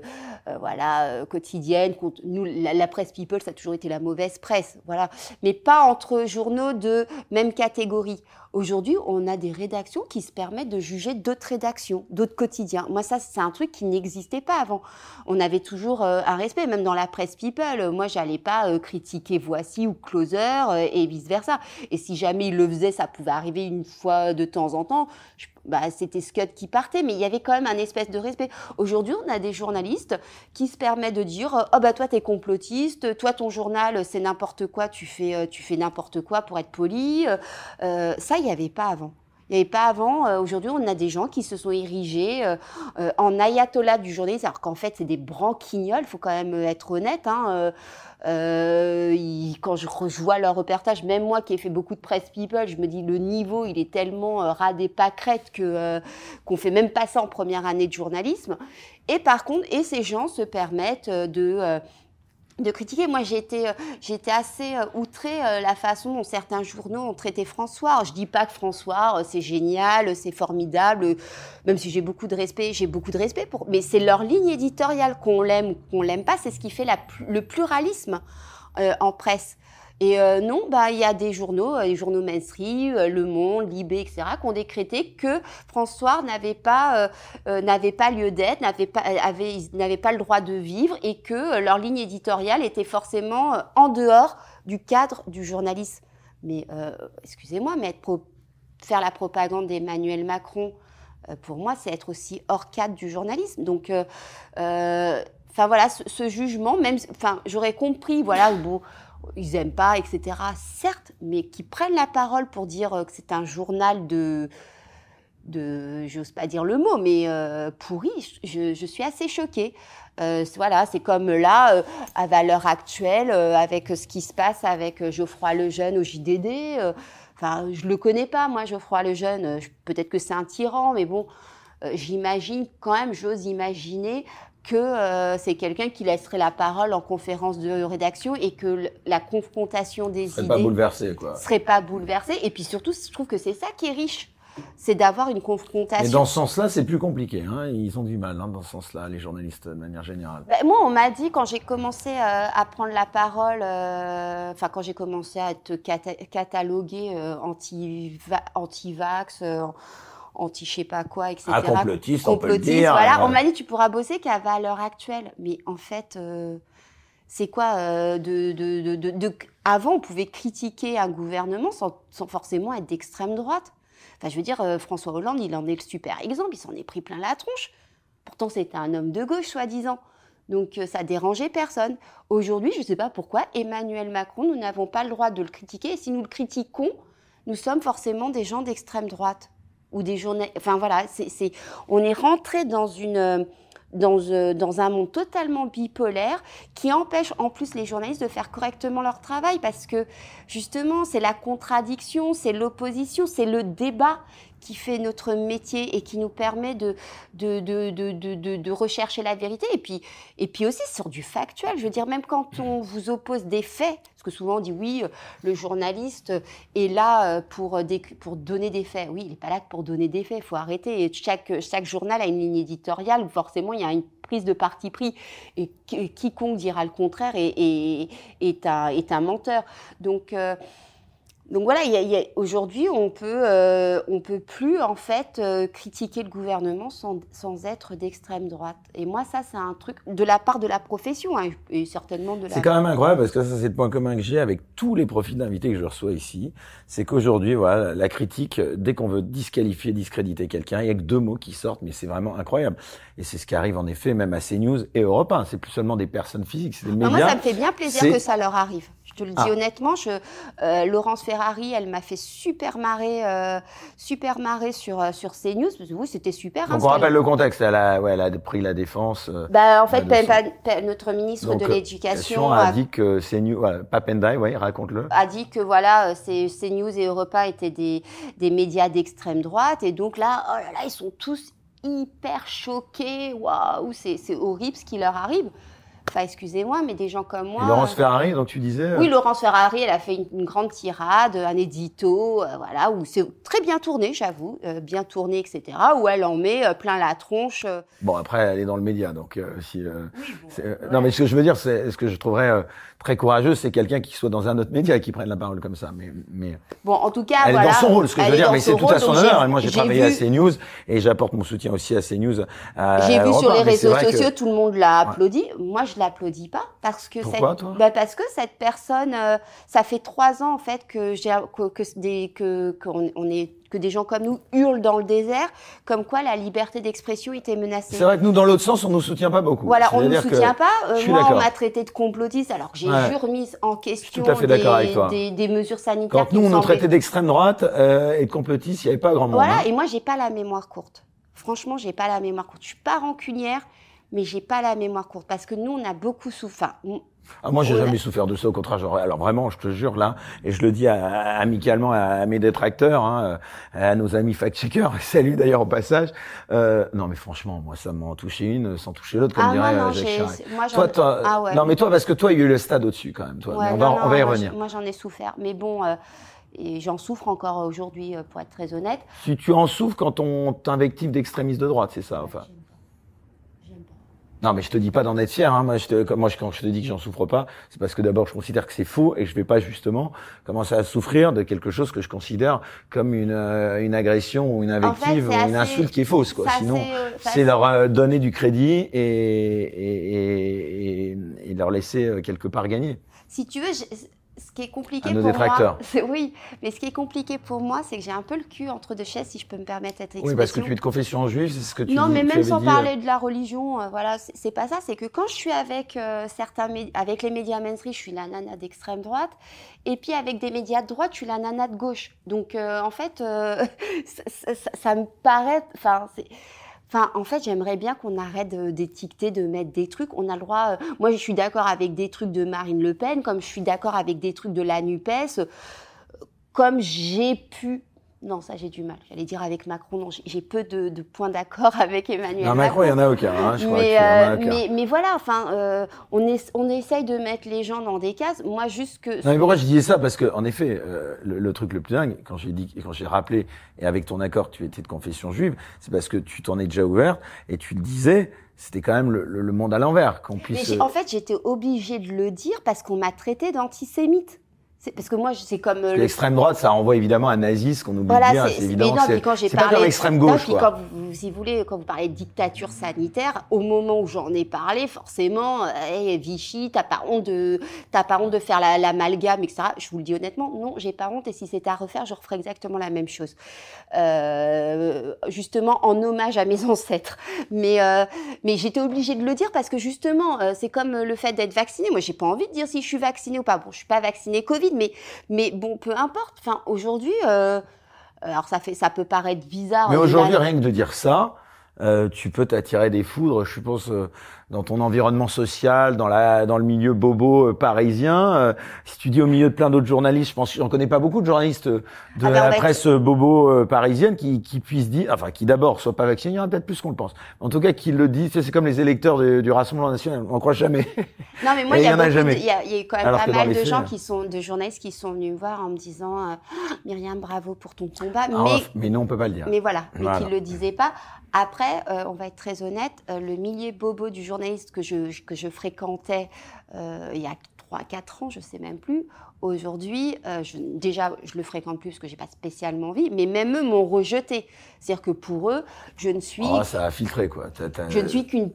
euh, voilà, euh, quotidienne. Nous, la, presse people, ça a toujours été la mauvaise presse. Voilà. Mais pas entre journaux de même catégorie. Aujourd'hui, on a des rédactions qui se permettent de juger d'autres rédactions, d'autres quotidiens. Moi, ça, c'est un truc qui n'existait pas avant. On avait toujours un respect, même dans la presse people. Moi, j'allais pas critiquer Voici ou Closer et vice versa. Et si jamais il le faisait, ça pouvait arriver une fois de temps en temps. Bah, c'était Scud qui partait, mais il y avait quand même un espèce de respect. Aujourd'hui, on a des journalistes qui se permettent de dire Oh, bah, toi, t'es complotiste, toi, ton journal, c'est n'importe quoi, tu fais, euh, tu fais n'importe quoi pour être poli. Euh, ça, il n'y avait pas avant. Il n'y avait pas avant. Euh, aujourd'hui, on a des gens qui se sont érigés en ayatollah du journalisme, alors qu'en fait, c'est des branquignoles, il faut quand même être honnête. Hein, euh, quand je vois leur reportage, même moi qui ai fait beaucoup de presse people, je me dis le niveau, il est tellement euh, ras des pâquerettes que euh, qu'on fait même pas ça en première année de journalisme. Et par contre, et ces gens se permettent de euh, de critiquer. Moi, j'étais, euh, j'étais assez euh, outrée euh, la façon dont certains journaux ont traité François. Je dis pas que François, c'est génial, c'est formidable, même si j'ai beaucoup de respect, j'ai beaucoup de respect pour, mais c'est leur ligne éditoriale qu'on l'aime ou qu'on l'aime pas, c'est ce qui fait le pluralisme en presse. Et euh, non, bah il y a des journaux, euh, les journaux mainstream, euh, Le Monde, Libé, etc., qui ont décrété que François n'avait pas n'avait pas lieu d'être, n'avait pas avait n'avait pas le droit de vivre et que leur ligne éditoriale était forcément en dehors du cadre du journalisme. Mais excusez-moi, mais faire la propagande d'Emmanuel Macron, pour moi, c'est être aussi hors cadre du journalisme. Donc Enfin voilà, ce, ce, jugement, même, enfin j'aurais compris, voilà, bon, ils aiment pas, etc. Certes, mais qui prennent la parole pour dire euh, que c'est un journal de, de j'ose pas dire le mot, mais euh, pourri, je, suis assez choquée. Euh, voilà, c'est comme là, à valeur actuelle, avec ce qui se passe avec Geoffroy Lejeune au JDD. Enfin, je le connais pas, moi, Geoffroy Lejeune. Peut-être que c'est un tyran, mais bon, j'imagine quand même, j'ose imaginer que euh, c'est quelqu'un qui laisserait la parole en conférence de rédaction et que la confrontation des serait idées pas bouleversée quoi. serait pas bouleversée et puis surtout je trouve que c'est ça qui est riche c'est d'avoir une confrontation. Mais dans ce sens-là, c'est plus compliqué. Hein Ils ont du mal hein, dans ce sens-là, les journalistes de manière générale. Ben, moi, on m'a dit quand j'ai commencé euh, à prendre la parole, euh, enfin quand j'ai commencé à être catalogué anti-vax, anti je sais pas quoi, etc. Un complotiste, on peut le dire. Voilà, on m'a dit tu pourras bosser qu'à valeur actuelle. Mais en fait, euh, c'est quoi euh, de, de, de, de, Avant, on pouvait critiquer un gouvernement sans, sans forcément être d'extrême droite. Enfin, je veux dire, euh, François Hollande, il en est le super exemple. Il s'en est pris plein la tronche. Pourtant, c'était un homme de gauche, soi-disant. Donc ça dérangeait personne. Aujourd'hui, je ne sais pas pourquoi, Emmanuel Macron, nous n'avons pas le droit de le critiquer. Et si nous le critiquons, nous sommes forcément des gens d'extrême droite ou des journées. Enfin voilà, c'est, on est rentré dans une dans, euh, dans, un monde totalement bipolaire qui empêche en plus les journalistes de faire correctement leur travail parce que justement c'est la contradiction, c'est l'opposition, c'est le débat qui fait notre métier et qui nous permet de, de, de, de, de rechercher la vérité. Et puis, et puis aussi sur du factuel. Je veux dire, même quand on vous oppose des faits, parce que souvent on dit oui, le journaliste est là euh, pour, pour donner des faits. Oui, il n'est pas là pour donner des faits, il faut arrêter. Et chaque, chaque journal a une ligne éditoriale où forcément il y a une prise de parti pris et quiconque dira le contraire est, est, est, un, est un menteur. Donc, euh, donc voilà, aujourd'hui, on peut, euh, on peut plus en fait euh, critiquer le gouvernement sans, sans être d'extrême droite. Et moi, ça, c'est un truc de la part de la profession hein, et certainement de la. C'est quand même incroyable parce que ça, c'est le point commun que j'ai avec tous les profils d'invités que je reçois ici. C'est qu'aujourd'hui, voilà, la critique, dès qu'on veut disqualifier, discréditer quelqu'un, il y a que deux mots qui sortent, mais c'est vraiment incroyable. Et c'est ce qui arrive en effet même à CNews et Europe 1. C'est plus seulement des personnes physiques, c'est des médias. Moi, ça me fait bien plaisir que ça leur arrive. Je te le dis ah. honnêtement, je, euh, Laurence Ferrari, elle m'a fait super marrer, euh, super marrer sur euh, sur CNews. Parce que oui, c'était super. Donc hein, on rappelle le contexte. Elle a, ouais, elle a pris la défense. bah en fait, notre ministre de l'Éducation a, dit que CNews, Papendai, ouais, raconte-le. A dit que voilà, CNews et Europa étaient des des médias d'extrême droite, et donc là, oh là là, ils sont tous hyper choqués. Waouh, c'est horrible ce qui leur arrive. Enfin, excusez-moi, mais des gens comme moi. Laurence euh, Ferrari, donc tu disais. Oui, Laurence Ferrari, elle a fait une, grande tirade, un édito, euh, voilà, où c'est très bien tourné, j'avoue, euh, bien tourné, etc. Où elle en met plein la tronche. Bon, après, elle est dans le média, donc si. Oui, non, mais ce que je veux dire, c'est ce que je trouverais très courageux, c'est quelqu'un qui soit dans un autre média et qui prenne la parole comme ça. Mais, mais bon, en tout cas, elle voilà, est dans son rôle. Ce que je veux dire, mais c'est tout à son honneur. Et moi, j'ai travaillé à CNews et j'apporte mon soutien aussi à CNews. J'ai vu sur les réseaux sociaux, tout le monde l'a applaudi. Moi, je l'applaudis pas parce que Pourquoi, cette, toi bah parce que cette personne, euh, ça fait trois ans en fait que j'ai que, que, des que qu'on on est que des gens comme nous hurlent dans le désert, comme quoi la liberté d'expression était menacée. C'est vrai que nous, dans l'autre sens, on nous soutient pas beaucoup. Voilà, on nous soutient pas. Euh, moi, on m'a traité de complotiste, alors que j'ai ouais. remis en question des, des, mesures sanitaires. Quand nous, on nous traitait d'extrême droite euh, et de complotiste, il n'y avait pas grand monde. Voilà, hein. et moi, j'ai pas la mémoire courte. Franchement, j'ai pas la mémoire courte. Je suis pas rancunière, mais j'ai pas la mémoire courte parce que nous, on a beaucoup souffert. Ah, moi, j'ai jamais souffert de ça. Au contraire, genre, alors vraiment, je te jure là, et je le dis amicalement à, mes détracteurs, hein, à nos amis fact-checkers. Salut d'ailleurs au passage. Euh, non, mais franchement, moi, ça m'en touché une sans toucher l'autre, comme ah, dirait non, Jacques toi, toi, ah, ouais. Non, mais toi, parce que toi, il y a eu le stade au-dessus quand même. Toi. Ouais, on, va, non, on va y moi, revenir. Moi, j'en ai souffert, mais bon. Euh, et j'en souffre encore aujourd'hui, euh, pour être très honnête. Si tu en souffres quand on t'invective d'extrémistes de droite, c'est ça, enfin? Non, mais je te dis pas d'en être fier. Hein. Moi, je te, moi, quand je te dis que j'en souffre pas, c'est parce que d'abord, je considère que c'est faux et je vais pas justement commencer à souffrir de quelque chose que je considère comme une, euh, une agression ou une invective ou une insulte qui est fausse. Quoi. Sinon, euh, c'est leur euh, donner du crédit et, et, et, et, leur laisser quelque part gagner. Si tu veux, ce qui est compliqué pour moi, oui, mais ce qui est compliqué pour moi, c'est que j'ai un peu le cul entre deux chaises, si je peux me permettre cette expression. Oui, parce que tu es de confession juive, c'est ce que tu Non, dis, mais même sans dit... parler de la religion, euh, voilà, c'est pas ça. C'est que quand je suis avec euh, certains, avec les médias mainstream, je suis la nana d'extrême droite, et puis avec des médias de droite, je suis la nana de gauche. Donc, euh, en fait, ça, ça, ça, me paraît, enfin, c'est Enfin, en fait, j'aimerais bien qu'on arrête d'étiqueter, de mettre des trucs. On a le droit. Euh, moi, je suis d'accord avec des trucs de Marine Le Pen, comme je suis d'accord avec des trucs de la Nupes, euh, comme j'ai pu non, ça j'ai du mal. J'allais dire avec Macron, non, j'ai peu de, points d'accord avec Emmanuel non, Macron. il n'y en a aucun. Hein, je mais, euh, mais, mais, voilà, enfin, euh, on, est, on essaye de mettre les gens dans des cases. Moi, juste que. Non, mais pourquoi je disais ça? Parce que, en effet, euh, le, truc le plus dingue, quand j'ai dit, quand j'ai rappelé, et avec ton accord, tu étais de confession juive, c'est parce que tu t'en es déjà ouverte et tu le disais c'était quand même le, le, monde à l'envers qu'on puisse. Mais en fait, j'étais obligée de le dire parce qu'on m'a traité d'antisémite. Parce que moi, c'est comme. Euh, l'extrême droite, ça renvoie évidemment à nazisme, qu'on oublie voilà, bien. C'est évident. C'est pas comme l'extrême gauche. Non, quand vous, si vous voulez, quand vous parlez de dictature sanitaire, au moment où j'en ai parlé, forcément, hey, Vichy, t'as pas honte de, t'as pas honte de faire l'amalgame, la, etc. Je vous le dis honnêtement, non, j'ai pas honte. Et si c'était à refaire, je referais exactement la même chose. Euh, justement, en hommage à mes ancêtres. Mais, euh, mais j'étais obligée de le dire parce que justement, euh, c'est comme le fait d'être vacciné. Moi, j'ai pas envie de dire si je suis vaccinée ou pas. Bon, je suis pas vaccinée Covid mais, mais bon, peu importe. Enfin, aujourd'hui, euh, alors ça, fait, ça peut paraître bizarre. Mais aujourd'hui, rien que de dire ça, euh, tu peux t'attirer des foudres, je pense, euh, dans ton environnement social, dans la dans le milieu bobo euh, parisien. Euh, si tu dis au milieu de plein d'autres journalistes, je pense, j'en connais pas beaucoup de journalistes de ah ben, la presse bobo parisienne qui, qui puissent dire, enfin qui d'abord soient pas vaccinés, il y en a peut-être plus qu'on le pense. En tout cas, qui le disent, c'est comme les électeurs du, Rassemblement national, on croit jamais. Non mais moi, il y, a, il y, a, y a quand même pas mal de gens qui sont, de journalistes qui sont venus me voir en me disant, euh, Myriam, bravo pour ton combat. Ah, mais mais non, on peut pas le dire. Mais voilà, mais qui le disaient pas. Après, on va être très honnête, le milieu bobo du journaliste que je, que je fréquentais euh, il y a 3 4 ans, je sais même plus. Aujourd'hui, euh, déjà, je le fréquente plus parce que j'ai pas spécialement envie, mais même eux m'ont rejeté. C'est-à-dire que pour eux, je ne suis. Oh, ça a filtré, quoi. Je ne suis qu'une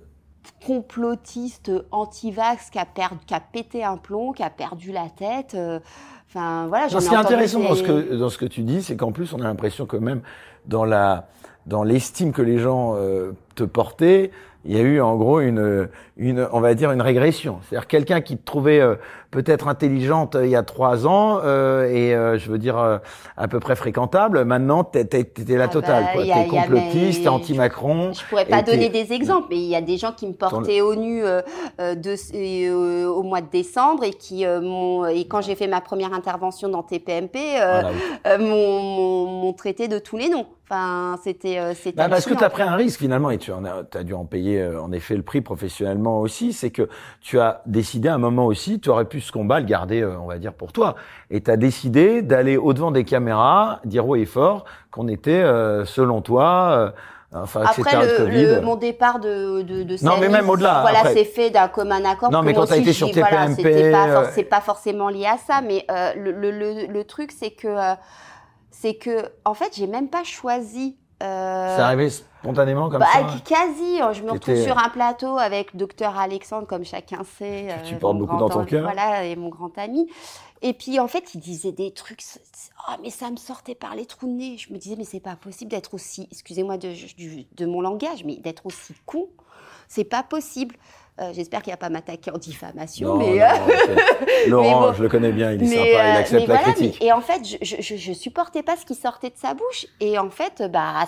complotiste anti-vax qui a, perdu, qui a pété un plomb, qui a perdu la tête. Euh, enfin, voilà. ce qui est intéressant dans, ce que, dans ce que tu dis, c'est qu'en plus, on a l'impression que même dans la dans l'estime que les gens euh, te portaient, il y a eu en gros une, une on va dire une régression. C'est-à-dire quelqu'un qui trouvait euh, peut-être intelligente euh, il y a trois ans euh, et je veux dire à peu près fréquentable, maintenant t'étais la ah totale. Bah, t'es complotiste, t'es anti-Macron. Je pourrais pas donner des exemples, mais il y a des gens qui me portaient au nu de, au mois de décembre et qui m'ont et quand j'ai fait ma première intervention dans TPMP, m'ont traité de tous les noms. Enfin, c'était c'était. Bah, parce que tu as pris un risque finalement et tu as, dû en payer en effet le prix professionnellement aussi. C'est que tu as décidé à un moment aussi, tu aurais pu ce combat le garder, on va dire pour toi, et tu as décidé d'aller au devant des caméras, dire haut et fort qu'on était selon toi. Enfin, après le, mon départ de de, de non mais même au-delà voilà c'est fait d'un commun accord non mais quand tu as été sur TPMP c'est pas, pas forcément lié à ça mais le, le, le, truc c'est que c'est que, en fait, j'ai même pas choisi. Euh, c'est arrivé spontanément comme bah, ça Quasi. Je me retrouve sur un plateau avec docteur Alexandre, comme chacun sait. Tu euh, portes beaucoup dans ton cœur. Voilà, et mon grand ami. Et puis, en fait, il disait des trucs. Oh, mais ça me sortait par les trous de nez. Je me disais, mais c'est pas possible d'être aussi. Excusez-moi de, de, de, mon langage, mais d'être aussi con. C'est pas possible. Euh, j'espère qu'il n'y a pas m'attaquer en diffamation. mais, euh, Laurent, je le connais bien, il est sympa, il euh, accepte la critique. et en fait, je, je, supportais pas ce qui sortait de sa bouche. Et en fait, bah,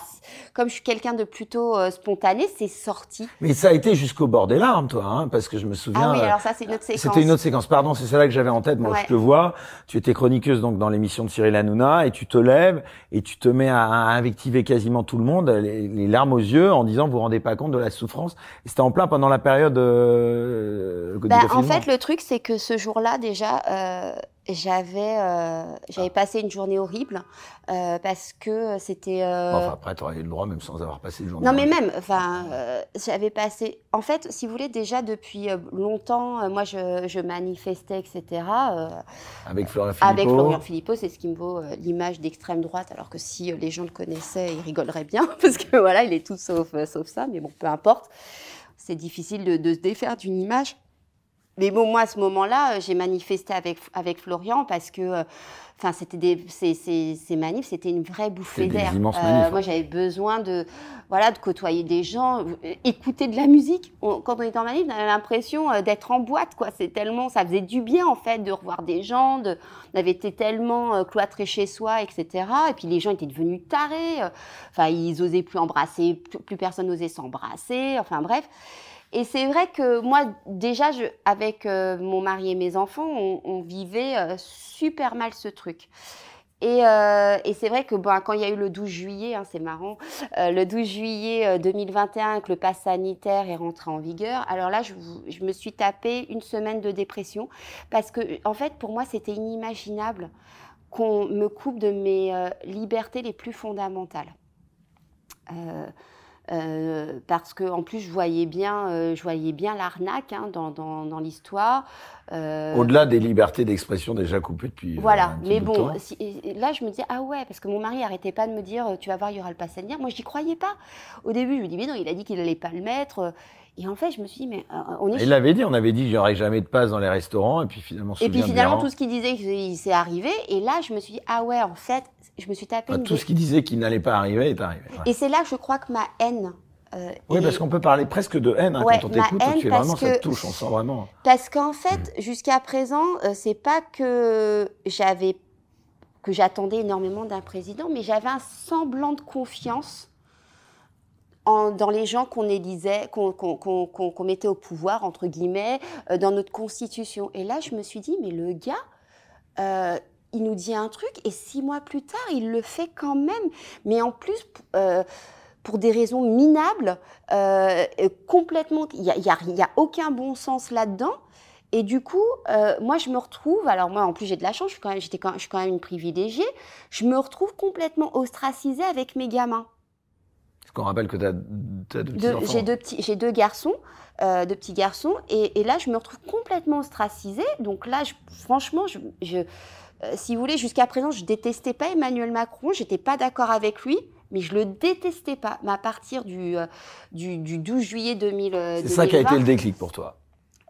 comme je suis quelqu'un de plutôt spontané, c'est sorti. Mais ça a été jusqu'au bord des larmes, toi, hein, parce que je me souviens. Ah oui, alors ça, c'est une autre séquence. C'était une autre séquence. Pardon, c'est celle-là que j'avais en tête. Moi, je te vois. Tu étais chroniqueuse donc dans l'émission de Cyril Hanouna et tu te lèves et tu te mets à, invectiver quasiment tout le monde, les, larmes aux yeux, en disant vous vous rendez pas compte de la souffrance. C'était en plein pendant la période euh, bah, En fait, le truc, c'est que ce jour-là, déjà, euh, j'avais euh, j'avais ah. passé une journée horrible parce que c'était. Enfin, après, tu aurais eu le droit, même sans avoir passé une journée. Non, mais même, enfin, j'avais passé. En fait, si vous voulez, déjà depuis longtemps, moi, je, je, manifestais, etc. avec Florian Philippot. Avec Florian Philippot, c'est ce qui me vaut l'image d'extrême droite, alors que si les gens le connaissaient, ils rigoleraient bien, parce que voilà, il est tout sauf, sauf ça, mais bon, peu importe c'est difficile de, se défaire d'une image. Mais bon, moi, à ce moment-là, euh, j'ai manifesté avec, Florian parce que, euh, enfin, c'était des, ces, ces, manifs, c'était une vraie bouffée d'air. Euh, moi, hein. j'avais besoin de, voilà, de côtoyer des gens, écouter de la musique. quand on était en manif, on avait l'impression d'être en boîte, quoi. C'est tellement, ça faisait du bien, en fait, de revoir des gens. De, on avait été tellement cloîtrés chez soi, etc. Et puis les gens étaient devenus tarés. Enfin, ils osaient plus embrasser, plus personne n'osait s'embrasser. Enfin, bref. Et c'est vrai que moi, déjà, avec euh, mon mari et mes enfants, on, vivait euh, super mal ce truc. Et, euh, et c'est vrai que bon, quand il y a eu le 12 juillet, hein, c'est marrant, le 12 juillet 2021, que le pass sanitaire est rentré en vigueur, alors là, je, je, me suis tapé une semaine de dépression parce que, en fait, pour moi, c'était inimaginable qu'on me coupe de mes libertés les plus fondamentales. Euh, parce que en plus je voyais bien, euh, je voyais bien l'arnaque hein, dans, dans, dans l'histoire. Euh... Au-delà des libertés d'expression déjà coupées depuis. Voilà, mais bon, là je me dis ah ouais, parce que mon mari arrêtait pas de me dire tu vas voir il y aura le pass sanitaire. Moi je n'y croyais pas. Au début je me dis mais non, il a dit qu'il allait pas le mettre. Et en fait, je me suis dit, mais on est. Il l'avait dit, on avait dit, aurait jamais de passe dans les restaurants, et puis finalement. Et puis finalement, tout ce qu'il disait, il s'est arrivé. Et là, je me suis dit, ah ouais, en fait, je me suis tapé. tout ce qu'il disait qu'il n'allait pas arriver est arrivé. Et c'est là que je crois que ma haine. Euh, oui, parce qu'on peut parler presque de haine hein, quand on t'écoute. Tu vraiment, ça te touche, on sent vraiment. Parce qu'en fait, mm. jusqu'à présent, euh, c'est pas que j'avais que j'attendais énormément d'un président, mais j'avais un semblant de confiance dans les gens qu'on élisait, qu'on mettait au pouvoir, entre guillemets, euh, dans notre constitution. Et là, je me suis dit, mais le gars, euh, il nous dit un truc et six mois plus tard, il le fait quand même. Mais en plus, euh, pour des raisons minables, complètement, il n'y a, y a, aucun bon sens là-dedans. Et du coup, moi, je me retrouve, alors moi, en plus, j'ai de la chance, je suis, quand même, je suis quand même une privilégiée, je me retrouve complètement ostracisée avec mes gamins. Qu'on rappelle que tu as, deux petits enfants. J'ai deux, petits, deux garçons. Euh, de petits garçons et, et, là je me retrouve complètement ostracisée. Donc là je, franchement je, je euh, si vous voulez jusqu'à présent je détestais pas Emmanuel Macron j'étais pas d'accord avec lui mais je le détestais pas. Mais à partir du, euh, du, du 12 juillet 2000 c'est ça qui a été le déclic pour toi.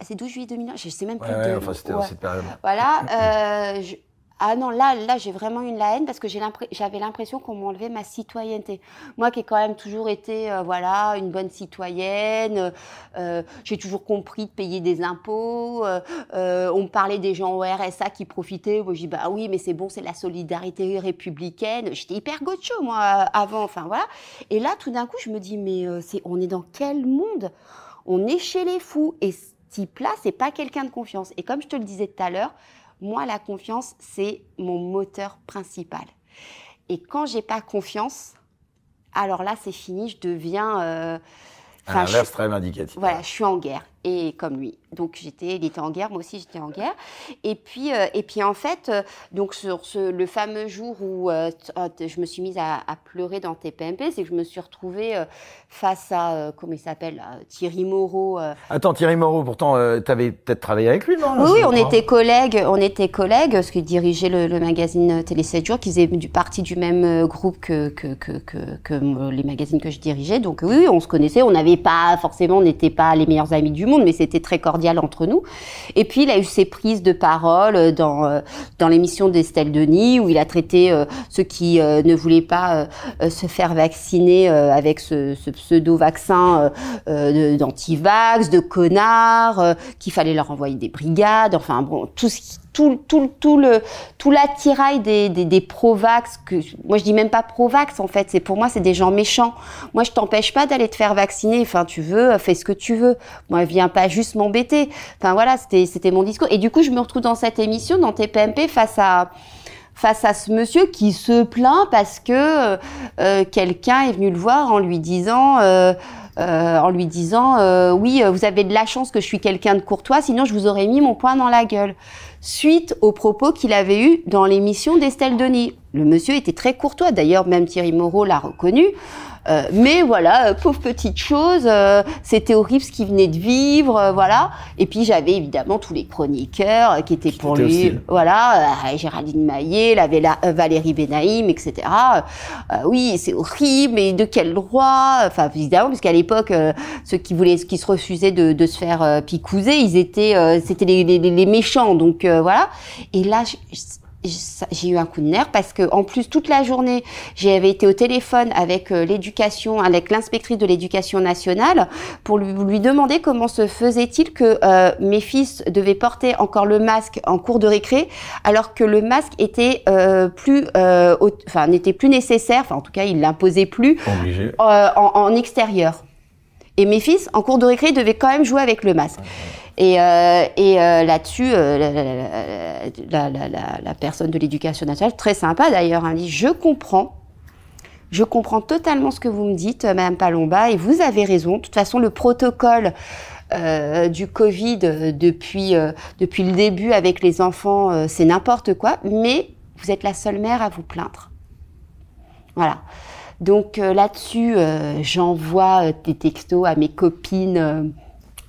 C'est 12 juillet 2001 je sais même plus ouais, enfin c'était dans cette période voilà je, ah non, là, là, j'ai vraiment eu la haine parce que j'avais l'impression qu'on m'enlevait ma citoyenneté. Moi, qui ai quand même toujours été, euh, voilà, une bonne citoyenne, euh, j'ai toujours compris de payer des impôts. Euh, euh on me parlait des gens au RSA qui profitaient. Moi, je dis bah oui, mais c'est bon, c'est la solidarité républicaine. J'étais hyper gaucho moi avant, enfin voilà. Et là, tout d'un coup, je me dis mais on est dans quel monde? On est chez les fous. Et ce type-là, c'est pas quelqu'un de confiance. Et comme je te le disais tout à l'heure moi, la confiance, c'est mon moteur principal. Et quand j'ai pas confiance, alors là, c'est fini, je deviens. Euh, un inverse très indicatif. Voilà, je suis en guerre et comme lui. Donc j'étais, il était en guerre, moi aussi j'étais en guerre. Et puis, euh, et puis en fait, euh, donc sur ce, le fameux jour où euh, je me suis mise à, à pleurer dans TPMP, c'est que je me suis retrouvée face à, comment il s'appelle, Thierry Moreau. Attends, Thierry Moreau, pourtant, tu avais peut-être travaillé avec lui, non? Oui, on était collègues, on était collègues, parce qu'il dirigeait le, le, magazine Télé 7 jours, qui faisait du, partie du même groupe que, que, que, que, que les magazines que je dirigeais. Donc oui, on se connaissait, on n'avait pas, forcément, on n'était pas les meilleurs amis du monde mais c'était très cordial entre nous. Et puis, il a eu ses prises de parole dans, euh, dans l'émission d'Estelle Denis, où il a traité euh, ceux qui euh, ne voulaient pas se faire vacciner avec ce, ce pseudo-vaccin d'antivax, de connards, qu'il fallait leur envoyer des brigades, enfin bon, tout ce qui tout, tout, tout le tout l'attirail des, des, des pro-vax que moi je dis même pas pro-vax en fait. C'est pour moi c'est des gens méchants. Moi je t'empêche pas d'aller te faire vacciner. Enfin tu veux fais ce que tu veux. Moi viens pas juste m'embêter. Enfin voilà c'était c'était mon discours. Et du coup je me retrouve dans cette émission dans TPMP face à face à ce monsieur qui se plaint parce que euh, quelqu'un est venu le voir en lui disant euh, euh, en lui disant euh, oui vous avez de la chance que je suis quelqu'un de courtois sinon je vous aurais mis mon poing dans la gueule suite aux propos qu'il avait eus dans l'émission d'Estelle Denis. Le monsieur était très courtois, d'ailleurs même Thierry Moreau l'a reconnu. Euh, mais voilà, euh, pauvre petite chose, euh, c'était horrible ce qu'il venait de vivre, voilà. Et puis j'avais évidemment tous les chroniqueurs qui étaient pour lui, voilà, Géraldine Maillet, la, Valérie Benaïm, etc. oui, c'est horrible, mais de quel droit Enfin évidemment, parce qu'à l'époque, ceux qui voulaient, qui se refusaient de, de se faire picouser, ils étaient, c'était les, les, les, méchants, donc voilà. Et là, je, j'ai eu un coup de nerf parce que en plus toute la journée j'avais été au téléphone avec euh, l'éducation avec l'inspectrice de l'éducation nationale pour lui, lui, demander comment se faisait-il que euh, mes fils devaient porter encore le masque en cours de récré alors que le masque était euh, plus euh, enfin n'était plus nécessaire enfin en tout cas il l'imposait plus en, en, extérieur. Et mes fils en cours de récré devaient quand même jouer avec le masque et, euh, euh, là-dessus, euh, la, personne de l'éducation nationale, très sympa d'ailleurs, hein, dit Je comprends. Je comprends totalement ce que vous me dites, Madame Palomba, et vous avez raison. De toute façon, le protocole euh, du Covid depuis, depuis le début avec les enfants, c'est n'importe quoi, mais vous êtes la seule mère à vous plaindre. Voilà. Donc là-dessus, j'envoie des textos à mes copines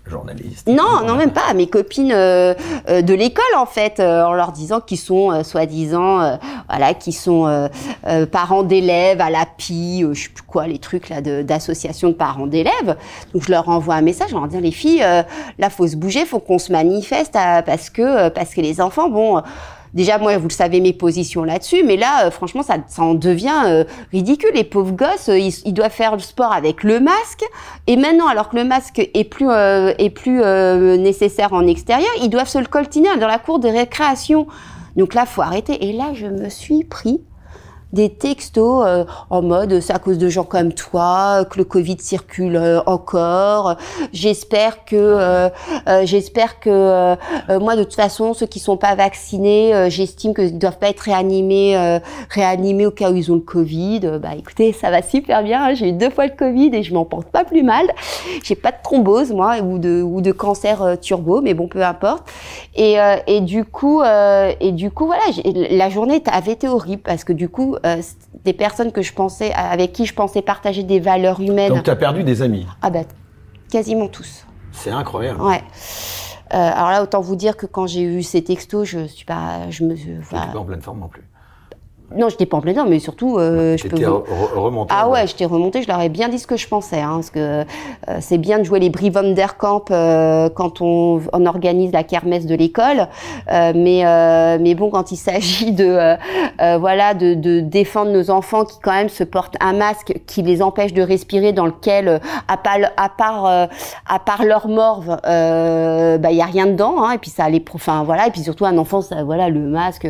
journaliste. Non, non, même pas. À mes copines euh, euh, de l'école, en fait, euh, en leur disant qu'ils sont soi-disant, voilà, qui sont parents d'élèves à l'API, je sais plus quoi, les trucs là d'association de, parents d'élèves. Donc je leur envoie un message en leur disant les filles, là faut se bouger, faut qu'on se manifeste parce que parce que les enfants, bon Déjà, moi, vous le savez, mes positions là-dessus, mais là, euh, franchement, ça, ça en devient euh, ridicule. Les pauvres gosses, euh, ils, doivent faire le sport avec le masque, et maintenant, alors que le masque est plus est plus nécessaire en extérieur, ils doivent se le coltiner dans la cour de récréation. Donc là, faut arrêter. Et là, je me suis pris des textos euh, en mode c'est à cause de gens comme toi que le Covid circule euh, encore. J'espère que euh, j'espère que moi de toute façon ceux qui sont pas vaccinés, j'estime qu'ils doivent pas être réanimés réanimés au cas où ils ont le Covid. Bah écoutez, ça va super bien. Hein. J'ai eu deux fois le Covid et je m'en porte pas plus mal. J'ai pas de thrombose moi ou de ou de cancer turbo, mais bon peu importe. Et et du coup et du coup voilà, la journée avait été horrible parce que du coup des personnes que je pensais, avec qui je pensais partager des valeurs humaines. Donc tu as perdu des amis Ah bah, quasiment tous. C'est incroyable. Ouais. alors là, autant vous dire que quand j'ai eu ces textos, je suis pas, je me, enfin, pas en pleine forme non plus. Non, je n'étais pas en plein mais surtout, euh, je peux. Remonté. Ah ouais, j'étais remonté. Je leur ai bien dit ce que je pensais, hein, parce que euh, c'est bien de jouer les Brie Van Der Kamp euh, quand on, on, organise la kermesse de l'école, euh, mais mais bon, quand il s'agit de voilà de, de, défendre nos enfants qui quand même se portent un masque qui les empêche de respirer, dans lequel à part à part à part leur morve, bah il y a rien dedans, hein, et puis ça les, enfin voilà, et puis surtout un enfant, ça, voilà le masque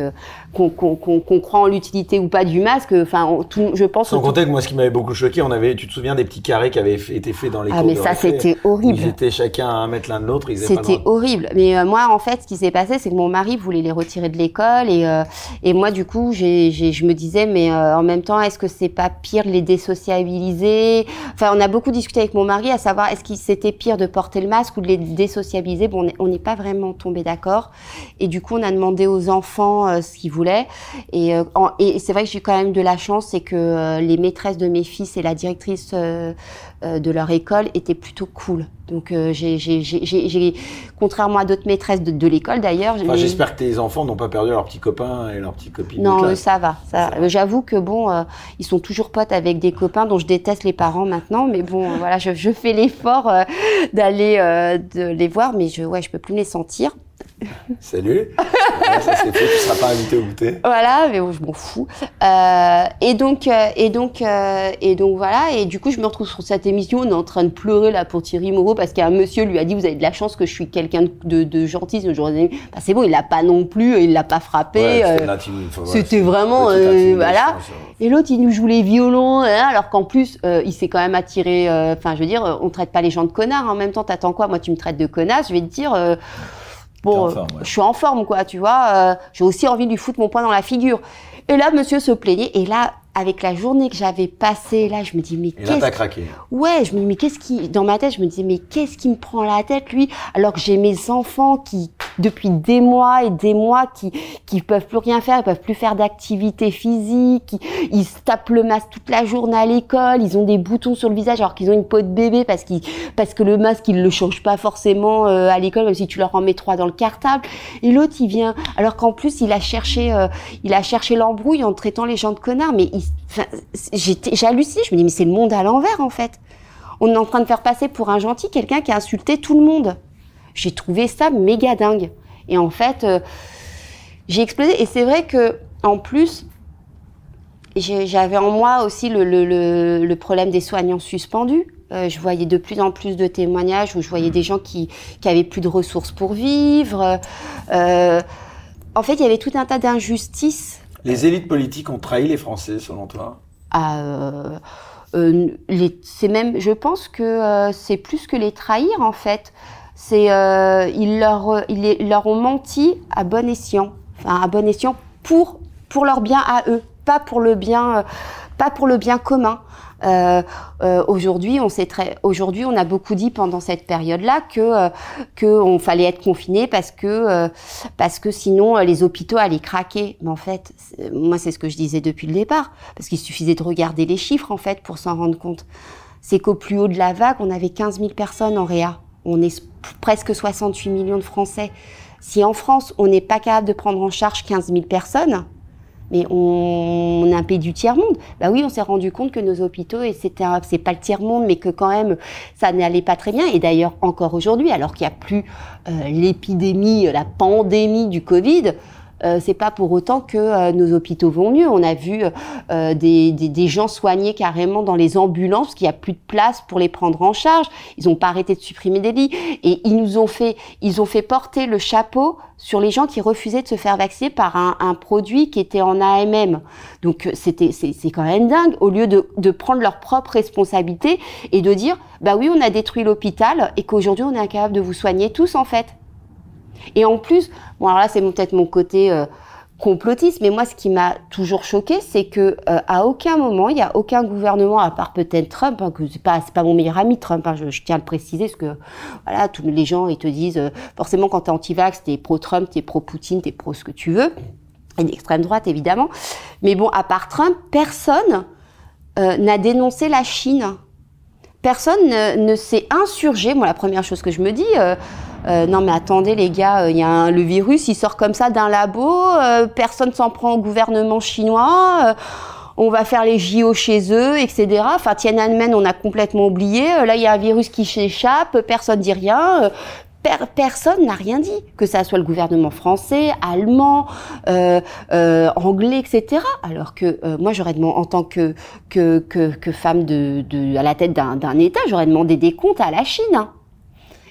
qu'on qu'on croit en l'utilité ou pas du masque. Enfin, je pense. Sans compter que moi, ce qui m'avait beaucoup choqué, on avait, tu te souviens des petits carrés qui avaient été faits dans les. Ah mais ça, c'était horrible. Ils étaient chacun à un mètre l'un de l'autre. C'était horrible. Mais euh, moi, en fait, ce qui s'est passé, c'est que mon mari voulait les retirer de l'école et euh, et moi, du coup, je me disais, mais euh, en même temps, est-ce que c'est pas pire de les désociabiliser? Enfin, on a beaucoup discuté avec mon mari à savoir est-ce qu'il c'était pire de porter le masque ou de les désociabiliser? Bon, on n'est pas vraiment tombé d'accord. Et du coup, on a demandé aux enfants ce qu'ils voulaient et, en, et c'est vrai que j'ai quand même de la chance, c'est que euh, les maîtresses de mes fils et la directrice euh, euh, de leur école étaient plutôt cool. Donc j'ai, contrairement à d'autres maîtresses de, l'école d'ailleurs. j'espère que tes enfants n'ont pas perdu leurs petits copains et leurs petites copines. Non, ça va. Ça, J'avoue que bon, ils sont toujours potes avec des copains dont je déteste les parents maintenant, mais bon, voilà, je, je fais l'effort d'aller de les voir, mais je, ouais, je peux plus les sentir. Salut. ça c'est fait, tu seras pas invité au goûter. Voilà, mais je m'en fous. Euh, et donc, euh, et donc, euh, et donc voilà. Et du coup, je me retrouve sur cette émission. On est en train de pleurer là pour Thierry Moreau parce qu'un monsieur lui a dit vous avez de la chance que je suis quelqu'un de, de, gentil. Ce jour bah, c'est bon, il l'a pas non plus, il l'a pas frappé. C'était vraiment voilà. Et l'autre, il nous joue les violons, hein, alors qu'en plus, il s'est quand même attiré. Enfin, je veux dire, on traite pas les gens de connards. En même temps, t'attends quoi? Moi, tu me traites de connasse. Je vais te dire bon, je suis en forme, quoi, tu vois. Euh, j'ai aussi envie de lui foutre mon poing dans la figure. Et là, monsieur se plaignait. Et là, avec la journée que j'avais passée, là, je me dis, mais qu'est-ce... craqué. Ouais, je me dis, mais qu'est-ce qui... Dans ma tête, je me disais, mais qu'est-ce qui me prend la tête, lui Alors que j'ai mes enfants qui, depuis des mois et des mois, qui qui peuvent plus rien faire, ils peuvent plus faire d'activité physique, ils se tapent le masque toute la journée à l'école, ils ont des boutons sur le visage alors qu'ils ont une peau de bébé parce qu'ils parce que le masque, ils le changent pas forcément euh, à l'école, même si tu leur en mets trois dans le cartable. Et l'autre, il vient, alors qu'en plus, il a cherché, euh, il a cherché l'embrouille en traitant les gens de connards, mais il j'ai halluciné. Je me dis, mais c'est le monde à l'envers, en fait. On est en train de faire passer pour un gentil quelqu'un qui a insulté tout le monde. J'ai trouvé ça méga dingue. Et en fait, euh, j'ai explosé. Et c'est vrai que, en plus, j'avais en moi aussi le, problème des soignants suspendus. Euh, je voyais de plus en plus de témoignages où je voyais des gens qui, qui avaient plus de ressources pour vivre. Euh, en fait, il y avait tout un tas d'injustices les élites politiques ont trahi les Français, selon toi? Ah, euh, euh, C'est je pense que euh, c'est plus que les trahir en fait. Ils leur, ont menti à bon escient, enfin à bon escient pour leur bien à eux, pas pour le bien commun. Euh, euh, aujourd'hui, on sait très, aujourd'hui, on a beaucoup dit pendant cette période-là que euh, fallait être confiné parce que euh, parce que sinon les hôpitaux allaient craquer. Mais en fait, moi, c'est ce que je disais depuis le départ, parce qu'il suffisait de regarder les chiffres en fait pour s'en rendre compte. C'est qu'au plus haut de la vague, on avait 15 000 personnes en réa. On est presque 68 millions de Français. Si en France, on n'est pas capable de prendre en charge 15 000 personnes, mais on, est un pays du tiers-monde. Bah oui, on s'est rendu compte que nos hôpitaux, et c'était c'est pas le tiers-monde, mais que quand même, ça n'allait pas très bien. Et d'ailleurs, encore aujourd'hui, alors qu'il n'y a plus euh, l'épidémie, la pandémie du Covid, euh, c'est pas pour autant que euh, nos hôpitaux vont mieux. On a vu euh, des, des, des, gens soignés carrément dans les ambulances qu'il n'y a plus de place pour les prendre en charge. Ils n'ont pas arrêté de supprimer des lits et ils nous ont fait, ils ont fait porter le chapeau sur les gens qui refusaient de se faire vacciner par un, un produit qui était en AMM. Donc c'était, c'est quand même dingue. Au lieu de, de prendre leur propre responsabilité et de dire, bah oui, on a détruit l'hôpital et qu'aujourd'hui on est incapable de vous soigner tous en fait. Et en plus, bon alors là c'est peut-être mon côté euh, complotiste, mais moi ce qui m'a toujours choqué, c'est que euh, à aucun moment il n'y a aucun gouvernement, à part peut-être Trump, hein, que c'est pas pas mon meilleur ami Trump, hein, je, tiens à le préciser, parce que voilà tous les gens ils te disent euh, forcément quand t'es anti-vax, t'es pro-Trump, t'es pro-Poutine, t'es pro ce que tu veux et d'extrême droite évidemment. Mais bon, à part Trump, personne n'a dénoncé la Chine. Personne ne, s'est insurgé. Moi, la première chose que je me dis, euh, euh, non mais attendez les gars, il y a le virus, il sort comme ça d'un labo, personne s'en prend au gouvernement chinois on va faire les JO chez eux, etc. Enfin, Tiananmen, on a complètement oublié. Là, il y a un virus qui s'échappe, personne dit rien personne n'a rien dit, que ça soit le gouvernement français, allemand, euh, euh, anglais, etc. Alors que euh, moi, j'aurais demandé, en tant que, que, que, femme de, de, à la tête d'un État, j'aurais demandé des comptes à la Chine. Hein.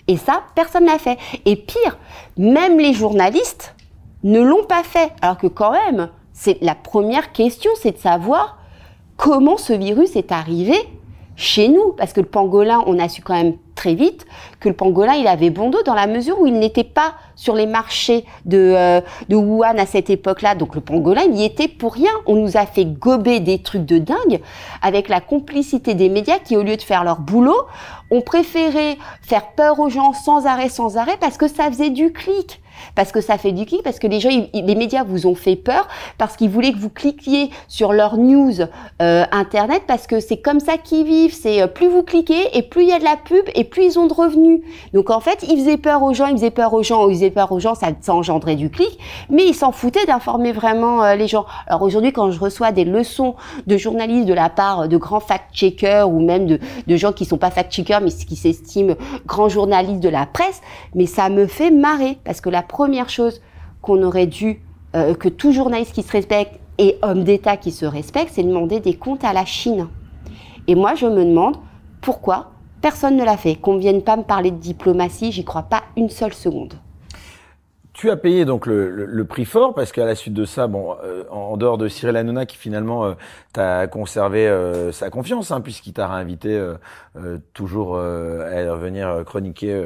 Et ça, personne n'a fait. Et pire, même les journalistes ne l'ont pas fait. Alors que quand même, c'est la première question, c'est de savoir comment ce virus est arrivé chez nous, parce que le pangolin, on a su quand même très vite que le pangolin, il avait bon dos dans la mesure où il n'était pas sur les marchés de, euh, de Wuhan à cette époque-là. Donc le pangolin, il y était pour rien. On nous a fait gober des trucs de dingue avec la complicité des médias qui, au lieu de faire leur boulot, ont préféré faire peur aux gens sans arrêt, sans arrêt, parce que ça faisait du clic parce que ça fait du clic, parce que les gens, les médias vous ont fait peur, parce qu'ils voulaient que vous cliquiez sur leur news euh, internet, parce que c'est comme ça qu'ils vivent. C'est euh, plus vous cliquez et plus il y a de la pub et plus ils ont de revenus. Donc en fait, ils faisaient peur aux gens, ils faisaient peur aux gens, ils faisaient peur aux gens, ça, engendrait du clic, mais ils s'en foutaient d'informer vraiment euh, les gens. Alors aujourd'hui, quand je reçois des leçons de journalistes de la part de grands fact-checkers ou même de, gens qui sont pas fact-checkers mais qui s'estiment grands journalistes de la presse, mais ça me fait marrer parce que la première chose qu'on aurait dû, euh, que tout journaliste qui se respecte et homme d'État qui se respecte, c'est demander des comptes à la Chine. Et moi, je me demande pourquoi personne ne l'a fait. Qu'on ne vienne pas me parler de diplomatie, j'y crois pas une seule seconde. Tu as payé donc le, prix fort parce qu'à la suite de ça, bon, euh, en dehors de Cyril Hanouna qui finalement euh, t'a conservé euh, sa confiance, hein, puisqu'il t'a réinvité toujours à revenir chroniquer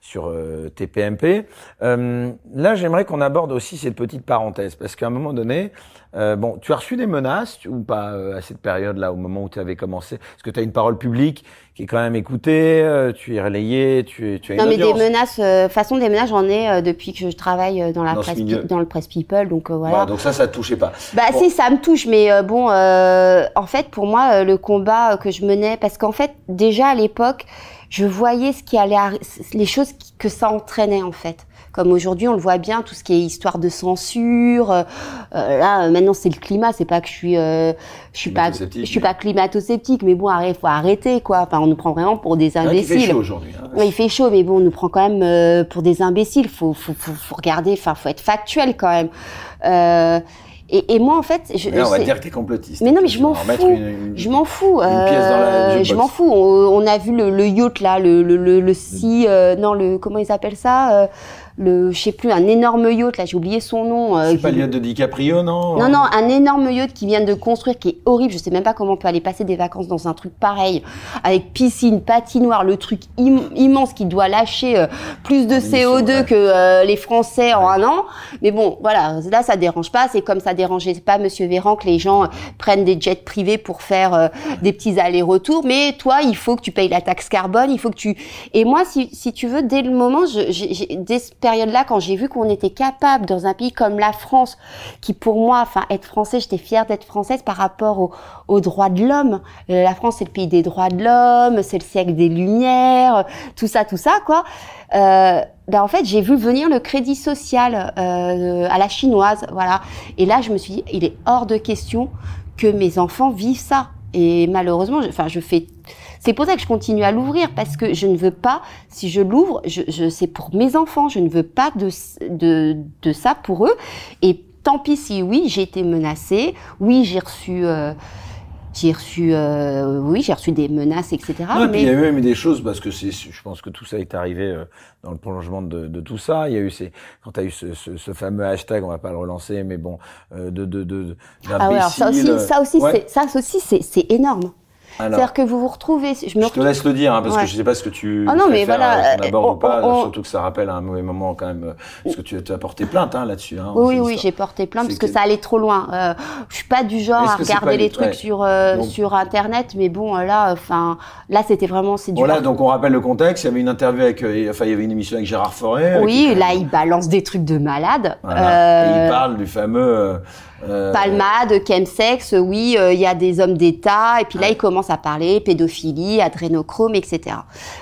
sur TPMP. là, j'aimerais qu'on aborde aussi cette petite parenthèse parce qu'à un moment donné, bon, tu as reçu des menaces ou pas à cette période-là, au moment où tu avais commencé? Est-ce que tu as une parole publique qui est quand même écoutée, tu es relayé, tu, tu as une Non, mais des menaces, façon des menaces, j'en ai depuis que je travaille euh, dans la presse, dans le presse people, donc euh, voilà. Donc ça, ça te touchait pas. Bah si, ça me touche, mais euh, bon, en fait, pour moi, le combat que je menais, parce qu'en fait, déjà à l'époque, je voyais ce qui allait, les choses que ça entraînait en fait. Comme aujourd'hui, on le voit bien, tout ce qui est histoire de censure. Euh, là, maintenant, c'est le climat. C'est pas que je suis, euh, je suis pas, je suis pas climato-sceptique, mais bon, arrête, faut arrêter, quoi. Enfin, on nous prend vraiment pour des imbéciles. il fait chaud aujourd'hui. Hein. il fait chaud, mais bon, on nous prend quand même euh, pour des imbéciles. Faut, faut, faut, faut regarder. Enfin, faut être factuel quand même. Euh, et, et, moi, en fait, je, on va dire que t'es complotiste. Mais non, mais je m'en fous. je m'en fous. Euh, je m'en fous. On, a vu le, le yacht là, le le le, euh, non, le comment ils appellent ça euh, le, je sais plus, un énorme yacht, là, j'ai oublié son nom. Euh, c'est pas le yacht de DiCaprio, non? Non, non, un énorme yacht qui vient de construire, qui est horrible. Je sais même pas comment on peut aller passer des vacances dans un truc pareil, avec piscine, patinoire, le truc immense qui doit lâcher euh, plus de CO2 que euh, les Français en un an. Mais bon, voilà, là, ça dérange pas. C'est comme ça dérangeait pas Monsieur Véran que les gens prennent des jets privés pour faire des petits allers-retours. Mais toi, il faut que tu payes la taxe carbone, il faut que tu... Et moi, si, si tu veux, dès le moment, j'ai période-là, quand j'ai vu qu'on était capable dans un pays comme la France, qui pour moi, enfin être français, j'étais fière d'être française par rapport aux droits de l'homme. Euh, la France, c'est le pays des droits de l'homme, c'est le siècle des Lumières, tout ça, tout ça, quoi. Euh, ben en fait, j'ai vu venir le crédit social euh, à la chinoise, voilà. Et là, je me suis dit, il est hors de question que mes enfants vivent ça. Et malheureusement, enfin, je fais c'est pour ça que je continue à l'ouvrir parce que je ne veux pas, si je l'ouvre, je, je c'est pour mes enfants, je ne veux pas de, de, de ça pour eux. Et tant pis si oui, j'ai été menacée, oui, j'ai reçu. Euh, j'ai reçu, euh, oui, j'ai reçu des menaces, etc. mais... il y a eu même des choses parce que c'est, je pense que tout ça est arrivé euh, dans le prolongement de, de tout ça. Il y a eu ces, quand tu as eu ce, ce, ce, fameux hashtag, on va pas le relancer, mais bon, euh, de, de, de, ah ouais, alors ça aussi, ça aussi, c'est, ça aussi, c'est énorme. C'est-à-dire que vous vous retrouvez. Je, me te laisse le dire, hein, parce que je sais pas ce que tu. Ah non, mais voilà. Euh, ou pas, surtout que ça rappelle un mauvais moment quand même. Parce que tu, as porté plainte hein, là-dessus. Hein, oui, oui, j'ai porté plainte parce que, ça allait trop loin. Euh, je suis pas du genre à regarder les trucs sur euh, sur internet, mais bon, là, enfin, là, c'était vraiment c'est du. Voilà, donc on rappelle le contexte. Il y avait une interview avec, enfin, il y avait une émission avec Gérard Forêt. Oui, là, il balance des trucs de malade. Et il parle du fameux euh... Palmade, chemsex, oui, euh, il y a des hommes d'État, et puis là, il commence à parler pédophilie, adrénochrome, etc.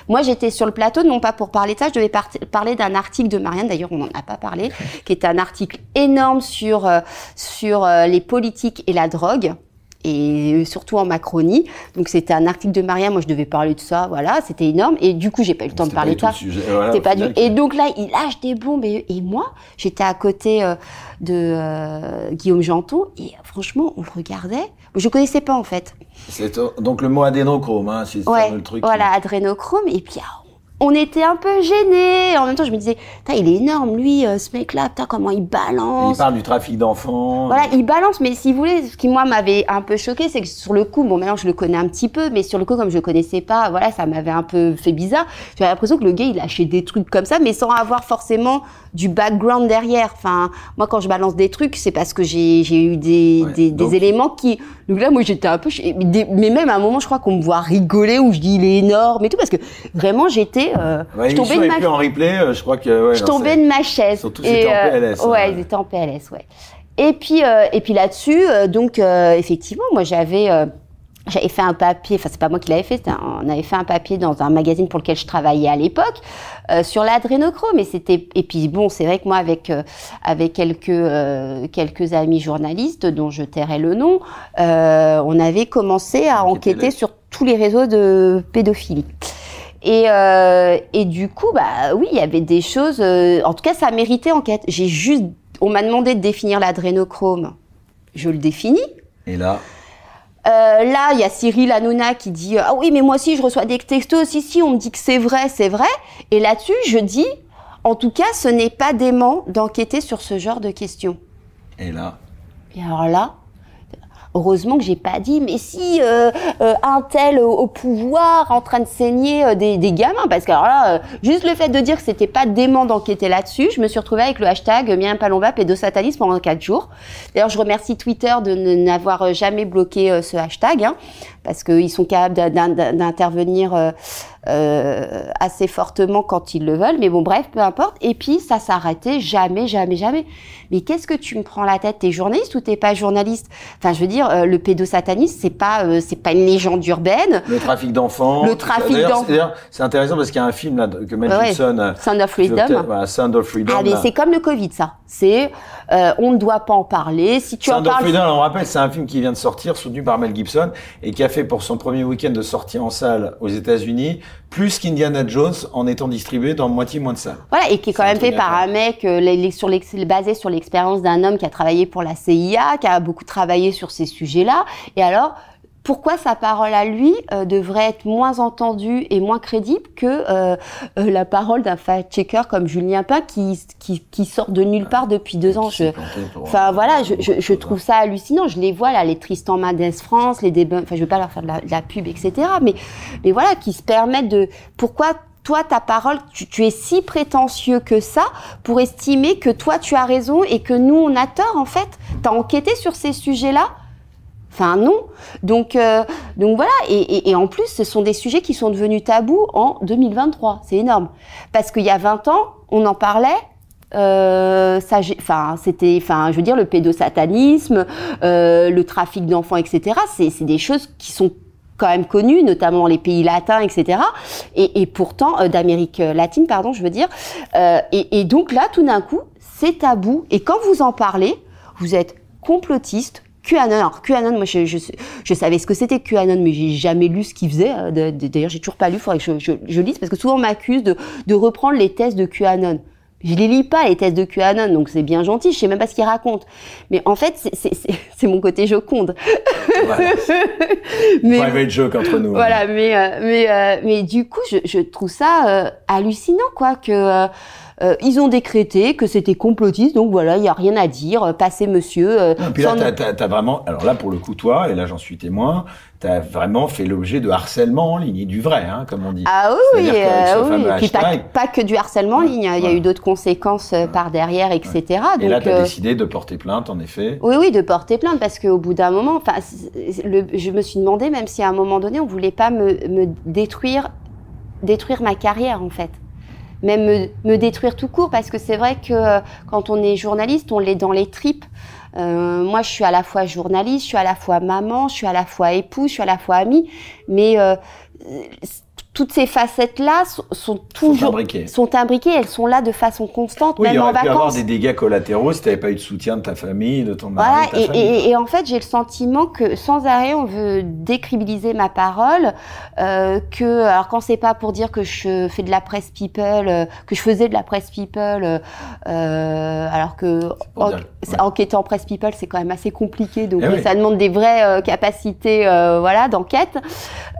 Moi, j'étais sur le plateau, non pas pour parler de ça, je devais parler d'un article de Marianne, d'ailleurs, on n'en a pas parlé, qui est un article énorme sur, euh, sur euh, les politiques et la drogue et surtout en Macronie. Donc c'était un article de Maria, moi je devais parler de ça, voilà, c'était énorme. Et du coup j'ai pas eu le temps de parler de ça. pas du... Et donc là il lâche des bombes et, moi j'étais à côté euh, de euh, Guillaume Janton et franchement on le regardait. Je connaissais pas en fait. Donc le mot adrénochrome, hein, c'est le truc. Voilà adrénochrome et puis ah, on était un peu gênés. En même temps, je me disais, il est énorme, lui, euh, ce mec-là, comment il balance. Il parle du trafic d'enfants. Voilà, il balance, mais si vous voulez, ce qui, moi, m'avait un peu choqué, c'est que sur le coup, bon, maintenant, je le connais un petit peu, mais sur le coup, comme je le connaissais pas, voilà, ça m'avait un peu fait bizarre. J'avais l'impression que le gars, il lâchait des trucs comme ça, mais sans avoir forcément du background derrière. Enfin, moi, quand je balance des trucs, c'est parce que j'ai eu des, des, éléments qui. Donc là, moi, j'étais un peu. Mais même à un moment, je crois qu'on me voit rigoler, où je dis, il est énorme et tout, parce que vraiment, j'étais euh, je tombais de ma... en replay, euh, je crois que. je tombais de ma chaise. Surtout et, en PLS. Euh, ouais, hein. ils étaient en PLS, ouais. Et puis, et puis là-dessus, donc effectivement, moi j'avais j'avais fait un papier, enfin c'est pas moi qui l'avais fait, on avait fait un papier dans un magazine pour lequel je travaillais à l'époque sur l'adrénochrome. Et c'était et puis bon, c'est vrai que moi avec avec quelques quelques amis journalistes dont je tairai le nom, on avait commencé à enquêter sur tous les réseaux de pédophilie. Et, euh, et du coup, bah oui, il y avait des choses. Euh, en tout cas, ça méritait enquête. J'ai juste, on m'a demandé de définir l'adrénochrome. Je le définis. Et là. Euh, là, il y a Cyril Hanouna qui dit ah oui, mais moi aussi je reçois des textos. Si si, on me dit que c'est vrai, c'est vrai. Et là-dessus, je dis, en tout cas, ce n'est pas dément d'enquêter sur ce genre de questions. Et là. Et alors là, Heureusement que j'ai pas dit, mais si euh, euh, un tel au, pouvoir en train de saigner euh, des, gamins, parce que alors là, juste le fait de dire que c'était pas dément d'enquêter là-dessus, je me suis retrouvée avec le hashtag Myriam Palomba pédosatanisme pendant quatre jours. D'ailleurs, je remercie Twitter de n'avoir jamais bloqué ce hashtag, hein, parce qu'ils sont capables d'intervenir euh, assez fortement quand ils le veulent. Mais bon, bref, peu importe. Et puis, ça s'arrêtait jamais, jamais, jamais. Mais qu'est-ce que tu me prends la tête? T'es journaliste ou t'es pas journaliste? Enfin, je veux dire, euh, le pédosatanisme, c'est pas, euh, c'est pas une légende urbaine. Le trafic d'enfants. Le trafic d'enfants. C'est intéressant parce qu'il y a un film là que Mel Gibson. Sound of Freedom. Voilà, Sound of Freedom. Ah, mais c'est comme le Covid, ça. C'est, on ne doit pas en parler. Si tu Sound en parles. Of Freedom, on rappelle, c'est un film qui vient de sortir, soutenu par Mel Gibson et qui a fait pour son premier week-end de sortie en salle aux États-Unis plus qu'Indiana Jones en étant distribué dans moitié moins de salles. Voilà, et qui est quand même fait par un mec euh, sur basé sur l'expérience d'un homme qui a travaillé pour la CIA, qui a beaucoup travaillé sur ces sujets-là. Et alors, pourquoi sa parole à lui euh, devrait être moins entendue et moins crédible que euh, euh, la parole d'un fact-checker comme Julien Pain qui, qui, qui, sort de nulle part depuis deux ans. Je, enfin voilà, je, je, je, trouve ça hallucinant. Je les vois là, les Tristan Mendes France, les débats. Enfin, je veux pas leur faire de la, de la, pub, etc. Mais mais voilà, qui se permettent de. Pourquoi toi, ta parole, tu, tu, es si prétentieux que ça pour estimer que toi, tu as raison et que nous, on a tort, en fait? Tu as enquêté sur ces sujets-là? Enfin non. Donc euh, donc voilà. Et, en plus, ce sont des sujets qui sont devenus tabous en 2023. C'est énorme. Parce qu'il y a 20 ans, on en parlait. Euh, enfin, c'était, enfin, je veux dire, le pédosatanisme, euh, le trafic d'enfants, etc. C'est des choses qui sont quand même connues, notamment les pays latins, etc. Et, pourtant, d'Amérique latine, pardon, je veux dire. Et donc là, tout d'un coup, c'est tabou. Et quand vous en parlez, vous êtes complotiste, QAnon. Alors QAnon, moi je, je, je savais ce que c'était QAnon, mais j'ai jamais lu ce qu'il faisait. Euh, d'ailleurs, j'ai toujours pas lu. Il faudrait que je, je, lise parce que souvent on m'accuse de, de reprendre les thèses de QAnon. Je les lis pas les thèses de QAnon, donc c'est bien gentil. Je sais même pas ce qu'ils racontent. Mais en fait, c'est mon côté joconde. Voilà. mais private joke entre nous. Voilà, mais euh, mais euh, mais du coup, je, je trouve ça hallucinant, quoi, que Euh, ils ont décrété que c'était complotiste, donc voilà, il y a rien à dire. euh, Passez, monsieur. euh, Non, puis là, sans- t'as, vraiment, alors là, pour le coup, toi, et là, j'en suis témoin, t'as vraiment fait l'objet de harcèlement en ligne, et du vrai, hein, comme on dit. Ah oui, ce euh, oui. Et puis pas, hashtag- pas que du harcèlement en ligne, il y a eu d'autres conséquences par derrière, etc. Et Donc, là, t'as décidé de porter plainte, en effet. Oui, oui, de porter plainte parce qu'au bout d'un moment, enfin, je me suis demandé même si à un moment donné on voulait pas me, me détruire, détruire ma carrière en fait, même me, me détruire tout court parce que c'est vrai que euh, quand on est journaliste, on l'est dans les tripes. Euh, moi, je suis à la fois journaliste, je suis à la fois maman, je suis à la fois épouse, je suis à la fois amie, mais euh, toutes ces facettes-là sont, sont toujours imbriquées. sont imbriquées, elles sont là de façon constante, Oui, il y même en aurait pu avoir vacances. des dégâts collatéraux si t'avais pas eu de soutien de ta famille, de ton mari, Voilà, de ta et, famille. et, et en fait, j'ai le sentiment que sans arrêt, on veut décribiliser ma parole. Euh, que, alors, quand c'est pas pour dire que je fais de la presse people, euh, que je faisais de la presse people, euh, alors que en, dire, ouais. presse people, c'est quand même assez compliqué. Donc, Eh oui. ça demande des vraies capacités, voilà, d'enquête.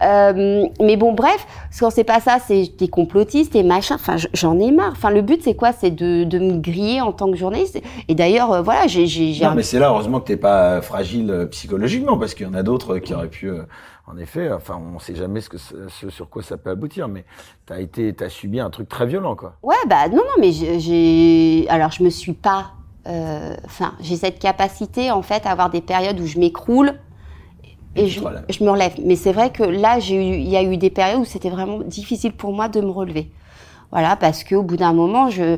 Mais bon, bref, quand c'est pas ça, c'est des complotistes et machin. Enfin, j'en ai marre. Enfin, le but, c'est quoi? C'est de, de me griller en tant que journaliste. Et d'ailleurs, euh, voilà, j'ai, Non, mais c'est là, heureusement que t'es pas fragile euh, psychologiquement, parce qu'il y en a d'autres qui auraient pu, euh, en effet, enfin, on sait jamais ce, que, ce, sur quoi ça peut aboutir, mais t'as été, t'as subi un truc très violent, quoi. Ouais, bah non, non, mais j'ai-. Alors, je me suis pas. euh, Enfin, j'ai cette capacité, en fait, à avoir des périodes où je m'écroule Et je, me relève. Mais c'est vrai que là, il y a eu des périodes où c'était vraiment difficile pour moi de me relever. Voilà, parce qu'au bout d'un moment, je, euh,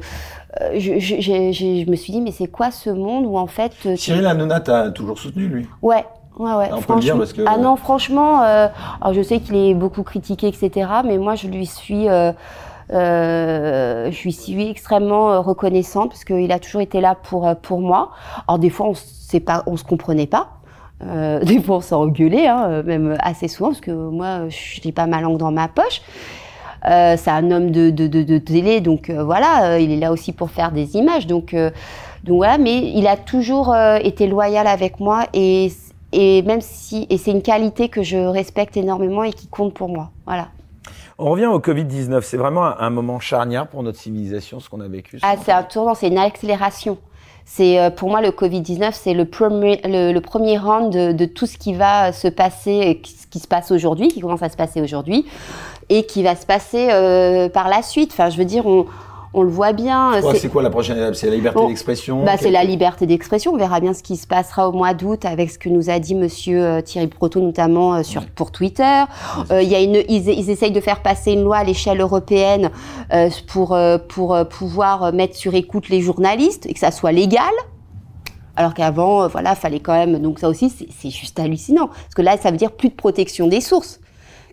je, me suis dit, mais c'est quoi ce monde où, en fait. euh, Cyril Hanouna t'a toujours soutenu, lui. Ouais. Ouais, ouais. Ah, on peut le dire parce que- Ah non, franchement, euh, alors je sais qu'il est beaucoup critiqué, etc. Mais moi, je lui suis, euh, euh, je lui suis extrêmement reconnaissante parce qu'il a toujours été là pour pour moi. Alors des fois, on sait pas, on se comprenait pas. Euh, des fois, on s'est engueulé, hein, même assez souvent, parce que moi, je n'ai pas ma langue dans ma poche. Euh, c'est un homme de, de, de, de télé, donc euh, voilà, euh, il est là aussi pour faire des images. Donc, euh, donc voilà, mais il a toujours euh, été loyal avec moi et, et même si et c'est une qualité que je respecte énormément et qui compte pour moi. Voilà. On revient au Covid-19. C'est vraiment un, un moment charnière pour notre civilisation, ce qu'on a vécu. Ah, c'est un tournant, c'est une accélération. C'est euh, pour moi le Covid-19, c'est le premier, le, premier round de, de tout ce qui va se passer, qui- qui se passe aujourd'hui, qui commence à se passer aujourd'hui, et qui va se passer euh, par la suite. Enfin, je veux dire, on, on le voit bien. C'est- quoi la prochaine étape C'est la liberté Bon, d'expression Bah, c'est la liberté d'expression. On verra bien ce qui se passera au mois d'août avec ce que nous a dit Monsieur euh, Thierry Proto, notamment euh, sur pour Twitter. Euh, Il y a une, ils, ils essayent de faire passer une loi à l'échelle européenne euh, pour euh, pour pouvoir mettre sur écoute les journalistes et que ça soit légal. Alors qu'avant, voilà, fallait quand même. Donc ça aussi, c'est c'est juste hallucinant parce que là, ça veut dire plus de protection des sources.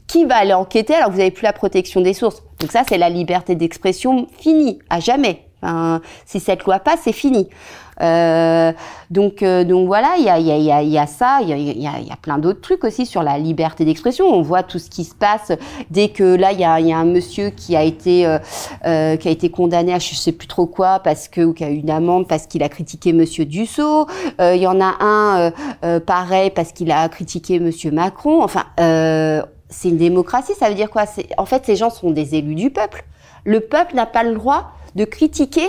Qui va aller enquêter alors que vous n'avez plus la protection des sources Donc ça, c'est la liberté d'expression finie, à jamais. Enfin, si cette loi passe, c'est fini. Euh, donc, euh, donc voilà, il y a, y, a, y, a, y a ça, il y a, plein d'autres trucs aussi sur la liberté d'expression. On voit tout ce qui se passe dès que là, il y a, y a un monsieur qui a été euh, euh, qui a été condamné à je sais plus trop quoi parce que ou qui a eu une amende parce qu'il a critiqué Monsieur Dussault. Euh, il y en a un euh, euh, pareil parce qu'il a critiqué Monsieur Macron. Enfin, euh, c'est une démocratie. Ça veut dire quoi? En fait ces gens sont des élus du peuple. Le peuple n'a pas le droit de critiquer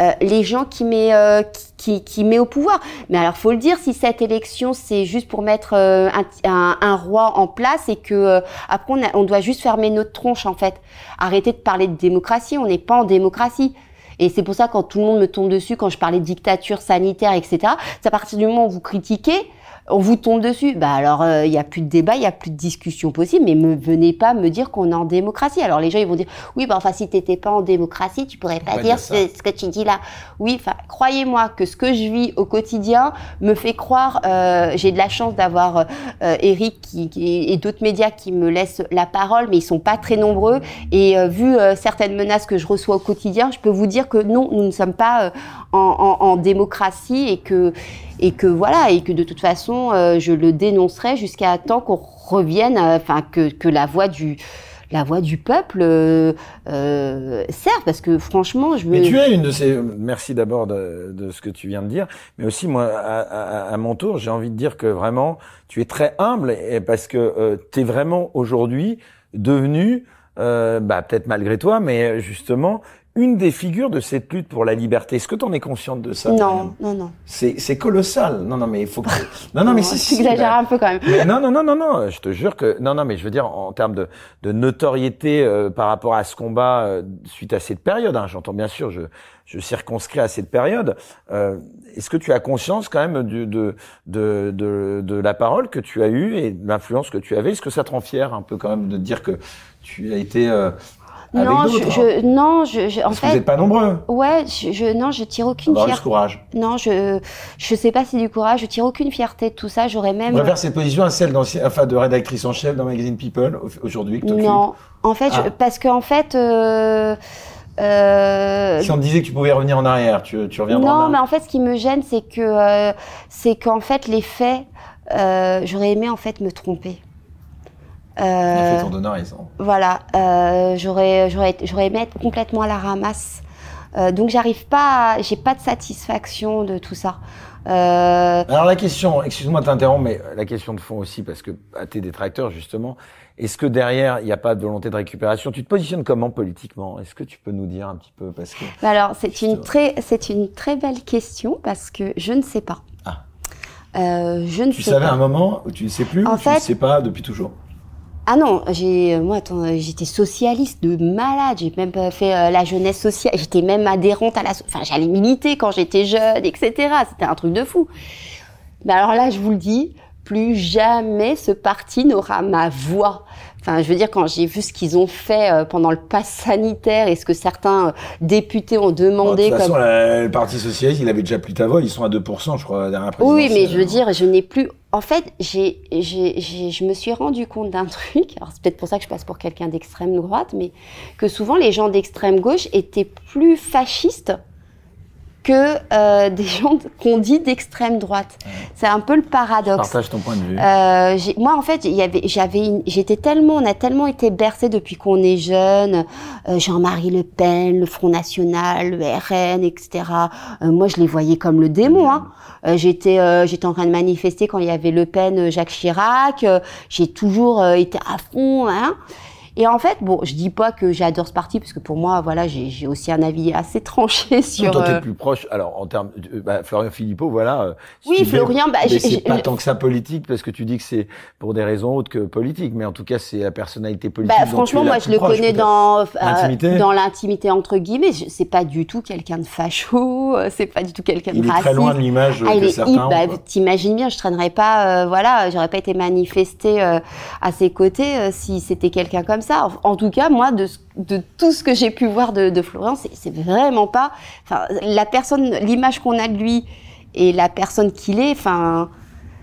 euh, les gens qui met, euh, qui, met au pouvoir. Mais alors, faut le dire, si cette élection, c'est juste pour mettre euh, un, roi en place et que après, on, doit juste fermer notre tronche, en fait. Arrêter de parler de démocratie, on n'est pas en démocratie. Et c'est pour ça, quand tout le monde me tombe dessus, quand je parlais de dictature sanitaire, etc., c'est à partir du moment où vous critiquez, on vous tombe dessus. Bah alors, euh, il y a plus de débat, il y a plus de discussion possible, mais me venez pas me dire qu'on est en démocratie. Alors les gens, ils vont dire, oui, bah enfin, si t'étais pas en démocratie, tu pourrais pas pas dire ce, ce que tu dis là. Oui, enfin, croyez-moi que ce que je vis au quotidien me fait croire. euh, J'ai de la chance d'avoir euh, Eric qui, qui- et d'autres médias qui me laissent la parole, mais ils sont pas très nombreux. Et euh, vu euh, certaines menaces que je reçois au quotidien, je peux vous dire que non, nous ne sommes pas euh, en, en- en démocratie et que et que voilà et que de toute façon, euh, je le dénoncerai jusqu'à temps qu'on revienne, euh, enfin que que la voix du la voix du peuple euh, euh, serve parce que franchement, je me Mais tu es une de ces. Merci d'abord de, de ce que tu viens de dire, mais aussi moi, à, à- à mon tour, j'ai envie de dire que vraiment, tu es très humble et parce que tu es vraiment aujourd'hui devenu, euh, bah, peut-être malgré toi, mais justement une des figures de cette lutte pour la liberté. Est-ce que tu en es consciente de ça Non, non, non. C'est c'est colossal. Non, non, mais il faut que. Non, non, mais si, si. Tu exagères bah- un peu quand même. Mais non, non, non, non, non. Je te jure que non, non, mais je veux dire en termes de, de notoriété euh, par rapport à ce combat euh, suite à cette période. Hein, J'entends bien sûr, je, je circonscris à cette période. Euh, Est-ce que tu as conscience quand même du, de, de, de, de la parole que tu as eue et de l'influence que tu avais? Est-ce que ça te rend fier un peu quand même de dire que tu as été avec non, je, hein je- non, je, je- en Parce que vous fait, n'êtes pas nombreux. ouais, je, je- non, je tire aucune fierté. courage. Non, je, je sais pas si du courage, je tire aucune fierté de tout ça. J'aurais On même. préfère cette position à celle d'ancien- enfin, de rédactrice en chef dans le magazine People au- aujourd'hui que. Non, en fait, Ah. parce qu'en fait, euh, euh, Si on te disait que tu pouvais revenir en arrière, tu, tu reviendras en non, mais arrière. en fait, ce qui me gêne, c'est que, euh, c'est qu'en fait, les faits, euh, j'aurais aimé en fait me tromper. Euh, fait ton honneur, ils ont- Voilà, euh, j'aurais, j'aurais, j'aurais aimé être complètement à la ramasse. Euh, donc j'arrive pas, à- j'ai pas de satisfaction de tout ça. Euh, Alors la question, excuse-moi de t'interrompre, mais la question de fond aussi, parce que à tes détracteurs justement, est-ce que derrière il n'y a pas de volonté de récupération? Tu te positionnes comment politiquement? Est-ce que tu peux nous dire un petit peu? Parce que alors c'est une très, c'est une très belle question parce que je ne sais pas. Ah. Euh, je ne tu sais savais pas. un moment où tu ne sais plus, En ou tu ne fait- sais pas depuis toujours? Ah non, j'ai moi attends, euh, j'étais socialiste de malade, j'ai même fait euh, la jeunesse sociale, j'étais même adhérente à la so- enfin j'allais militer quand j'étais jeune, etc. C'était un truc de fou. Mais alors là, je vous le dis, plus jamais ce parti n'aura ma voix. Enfin, je veux dire, quand j'ai vu ce qu'ils ont fait euh, pendant le pass sanitaire et ce que certains euh, députés ont Bon, de demandé toute façon, comme... le Parti Socialiste, il avait déjà plus ta voix, ils sont à 2%, je crois, à la Oui, mais je veux dire, je n'ai plus. En fait, je me suis rendu compte d'un truc. Alors, c'est peut-être pour ça que je passe pour quelqu'un d'extrême droite, mais que souvent les gens d'extrême gauche étaient plus fascistes que euh, des gens qu'on dit d'extrême droite. C'est un peu le Je paradoxe. partage ton point de vue. Euh, moi, en fait, j'étais tellement, on a tellement été bercés depuis qu'on est jeune. euh, Jean-Marie Le Pen, le Front National, le RN, etc. Euh, moi, je les voyais comme le démon. Hein. Euh, j'étais, euh, j'étais en train de manifester quand il y avait Le Pen, Jacques Chirac. Euh, j'ai toujours euh, été à fond. Hein. Et en fait, bon, je dis pas que j'adore ce parti parce que pour moi, voilà, j'ai, aussi un avis assez tranché sur. Toi, t'es euh, plus proche. Alors, en termes, de- bah, Florian Philippot, voilà. euh, Oui, Florian, bah, mais c'est pas tant que ça politique, parce que tu dis que c'est pour des raisons autres que politiques, mais en tout cas, c'est la personnalité politique. Bah, dont tu franchement, moi, je le proche, connais dans euh, L'intimité? dans l'intimité entre guillemets. C'est pas du tout quelqu'un de facho. euh, C'est pas du tout quelqu'un de Il est raciste. très loin de l'image Ah, que certains bah. T'imagines bien, je traînerais pas, euh, voilà, j'aurais pas été manifestée euh, à ses côtés euh, si c'était quelqu'un comme ça. En, tout cas, moi, de, tout ce que j'ai pu voir de, de Florian, c'est vraiment pas, enfin, la personne, l'image qu'on a de lui et la personne qu'il est, enfin,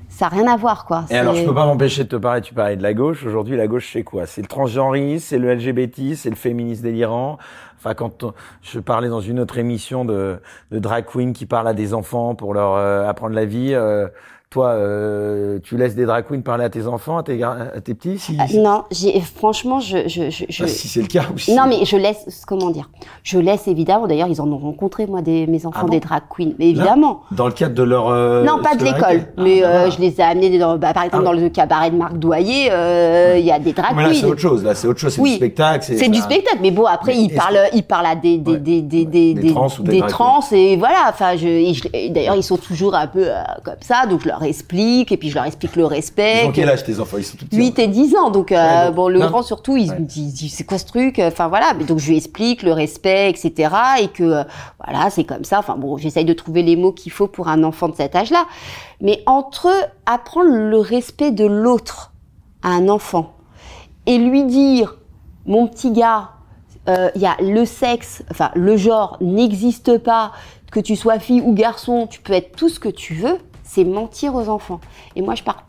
ça a rien à voir, quoi. Et alors, je peux pas m'empêcher de te parler, tu parlais de la gauche. Aujourd'hui, la gauche, c'est quoi? C'est le transgenrisme, c'est le LGBT, c'est le féminisme délirant. Enfin, quand on- je parlais dans une autre émission de, de drag queen qui parle à des enfants pour leur euh, apprendre la vie, euh, toi, euh, tu laisses des drag queens parler à tes enfants, à tes, gar- à tes petits si, si- non, si je, je, je, je- Ah, si c'est le cas ou si Non, mais je laisse, comment dire, je laisse évidemment, d'ailleurs, ils en ont rencontré, moi, des, mes enfants, Ah bon des drag queens, mais évidemment. Dans le cadre de leur. euh, non, pas de l'école, Ah, mais euh, je les ai amenés dans, bah, par exemple, dans le cabaret de Marc Doyer, euh, il y a des drag Mais là, c'est queens. autre chose. Là, c'est autre chose. C'est Oui. du spectacle. C'est du spectacle, mais bon, après, Mais il est-ce parle, il parle à des, des, Ouais. des, des, Des des, trans ou des trans, et voilà, enfin, je, d'ailleurs, ils sont toujours un peu euh, comme ça, donc je leur explique, et puis je leur explique le respect. Ils ont quel âge tes enfants? Ils sont tout petits. 8 et 10 ans, donc, euh, Ouais, donc, bon, le non. grand surtout, il me dit, dit, c'est quoi ce truc Enfin voilà, mais donc je lui explique le respect, etc. Et que euh, voilà, c'est comme ça. Enfin bon, j'essaye de trouver les mots qu'il faut pour un enfant de cet âge-là. Mais entre apprendre le respect de l'autre à un enfant et lui dire, mon petit gars, euh, il y a le sexe, enfin le genre n'existe pas, que tu sois fille ou garçon, tu peux être tout ce que tu veux. C'est mentir aux enfants. Et moi, je pars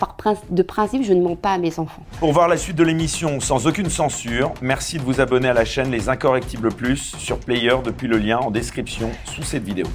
de principe, je ne mens pas à mes enfants. Pour voir la suite de l'émission sans aucune censure, merci de vous abonner à la chaîne Les Incorrectibles Plus sur Player depuis le lien en description sous cette vidéo.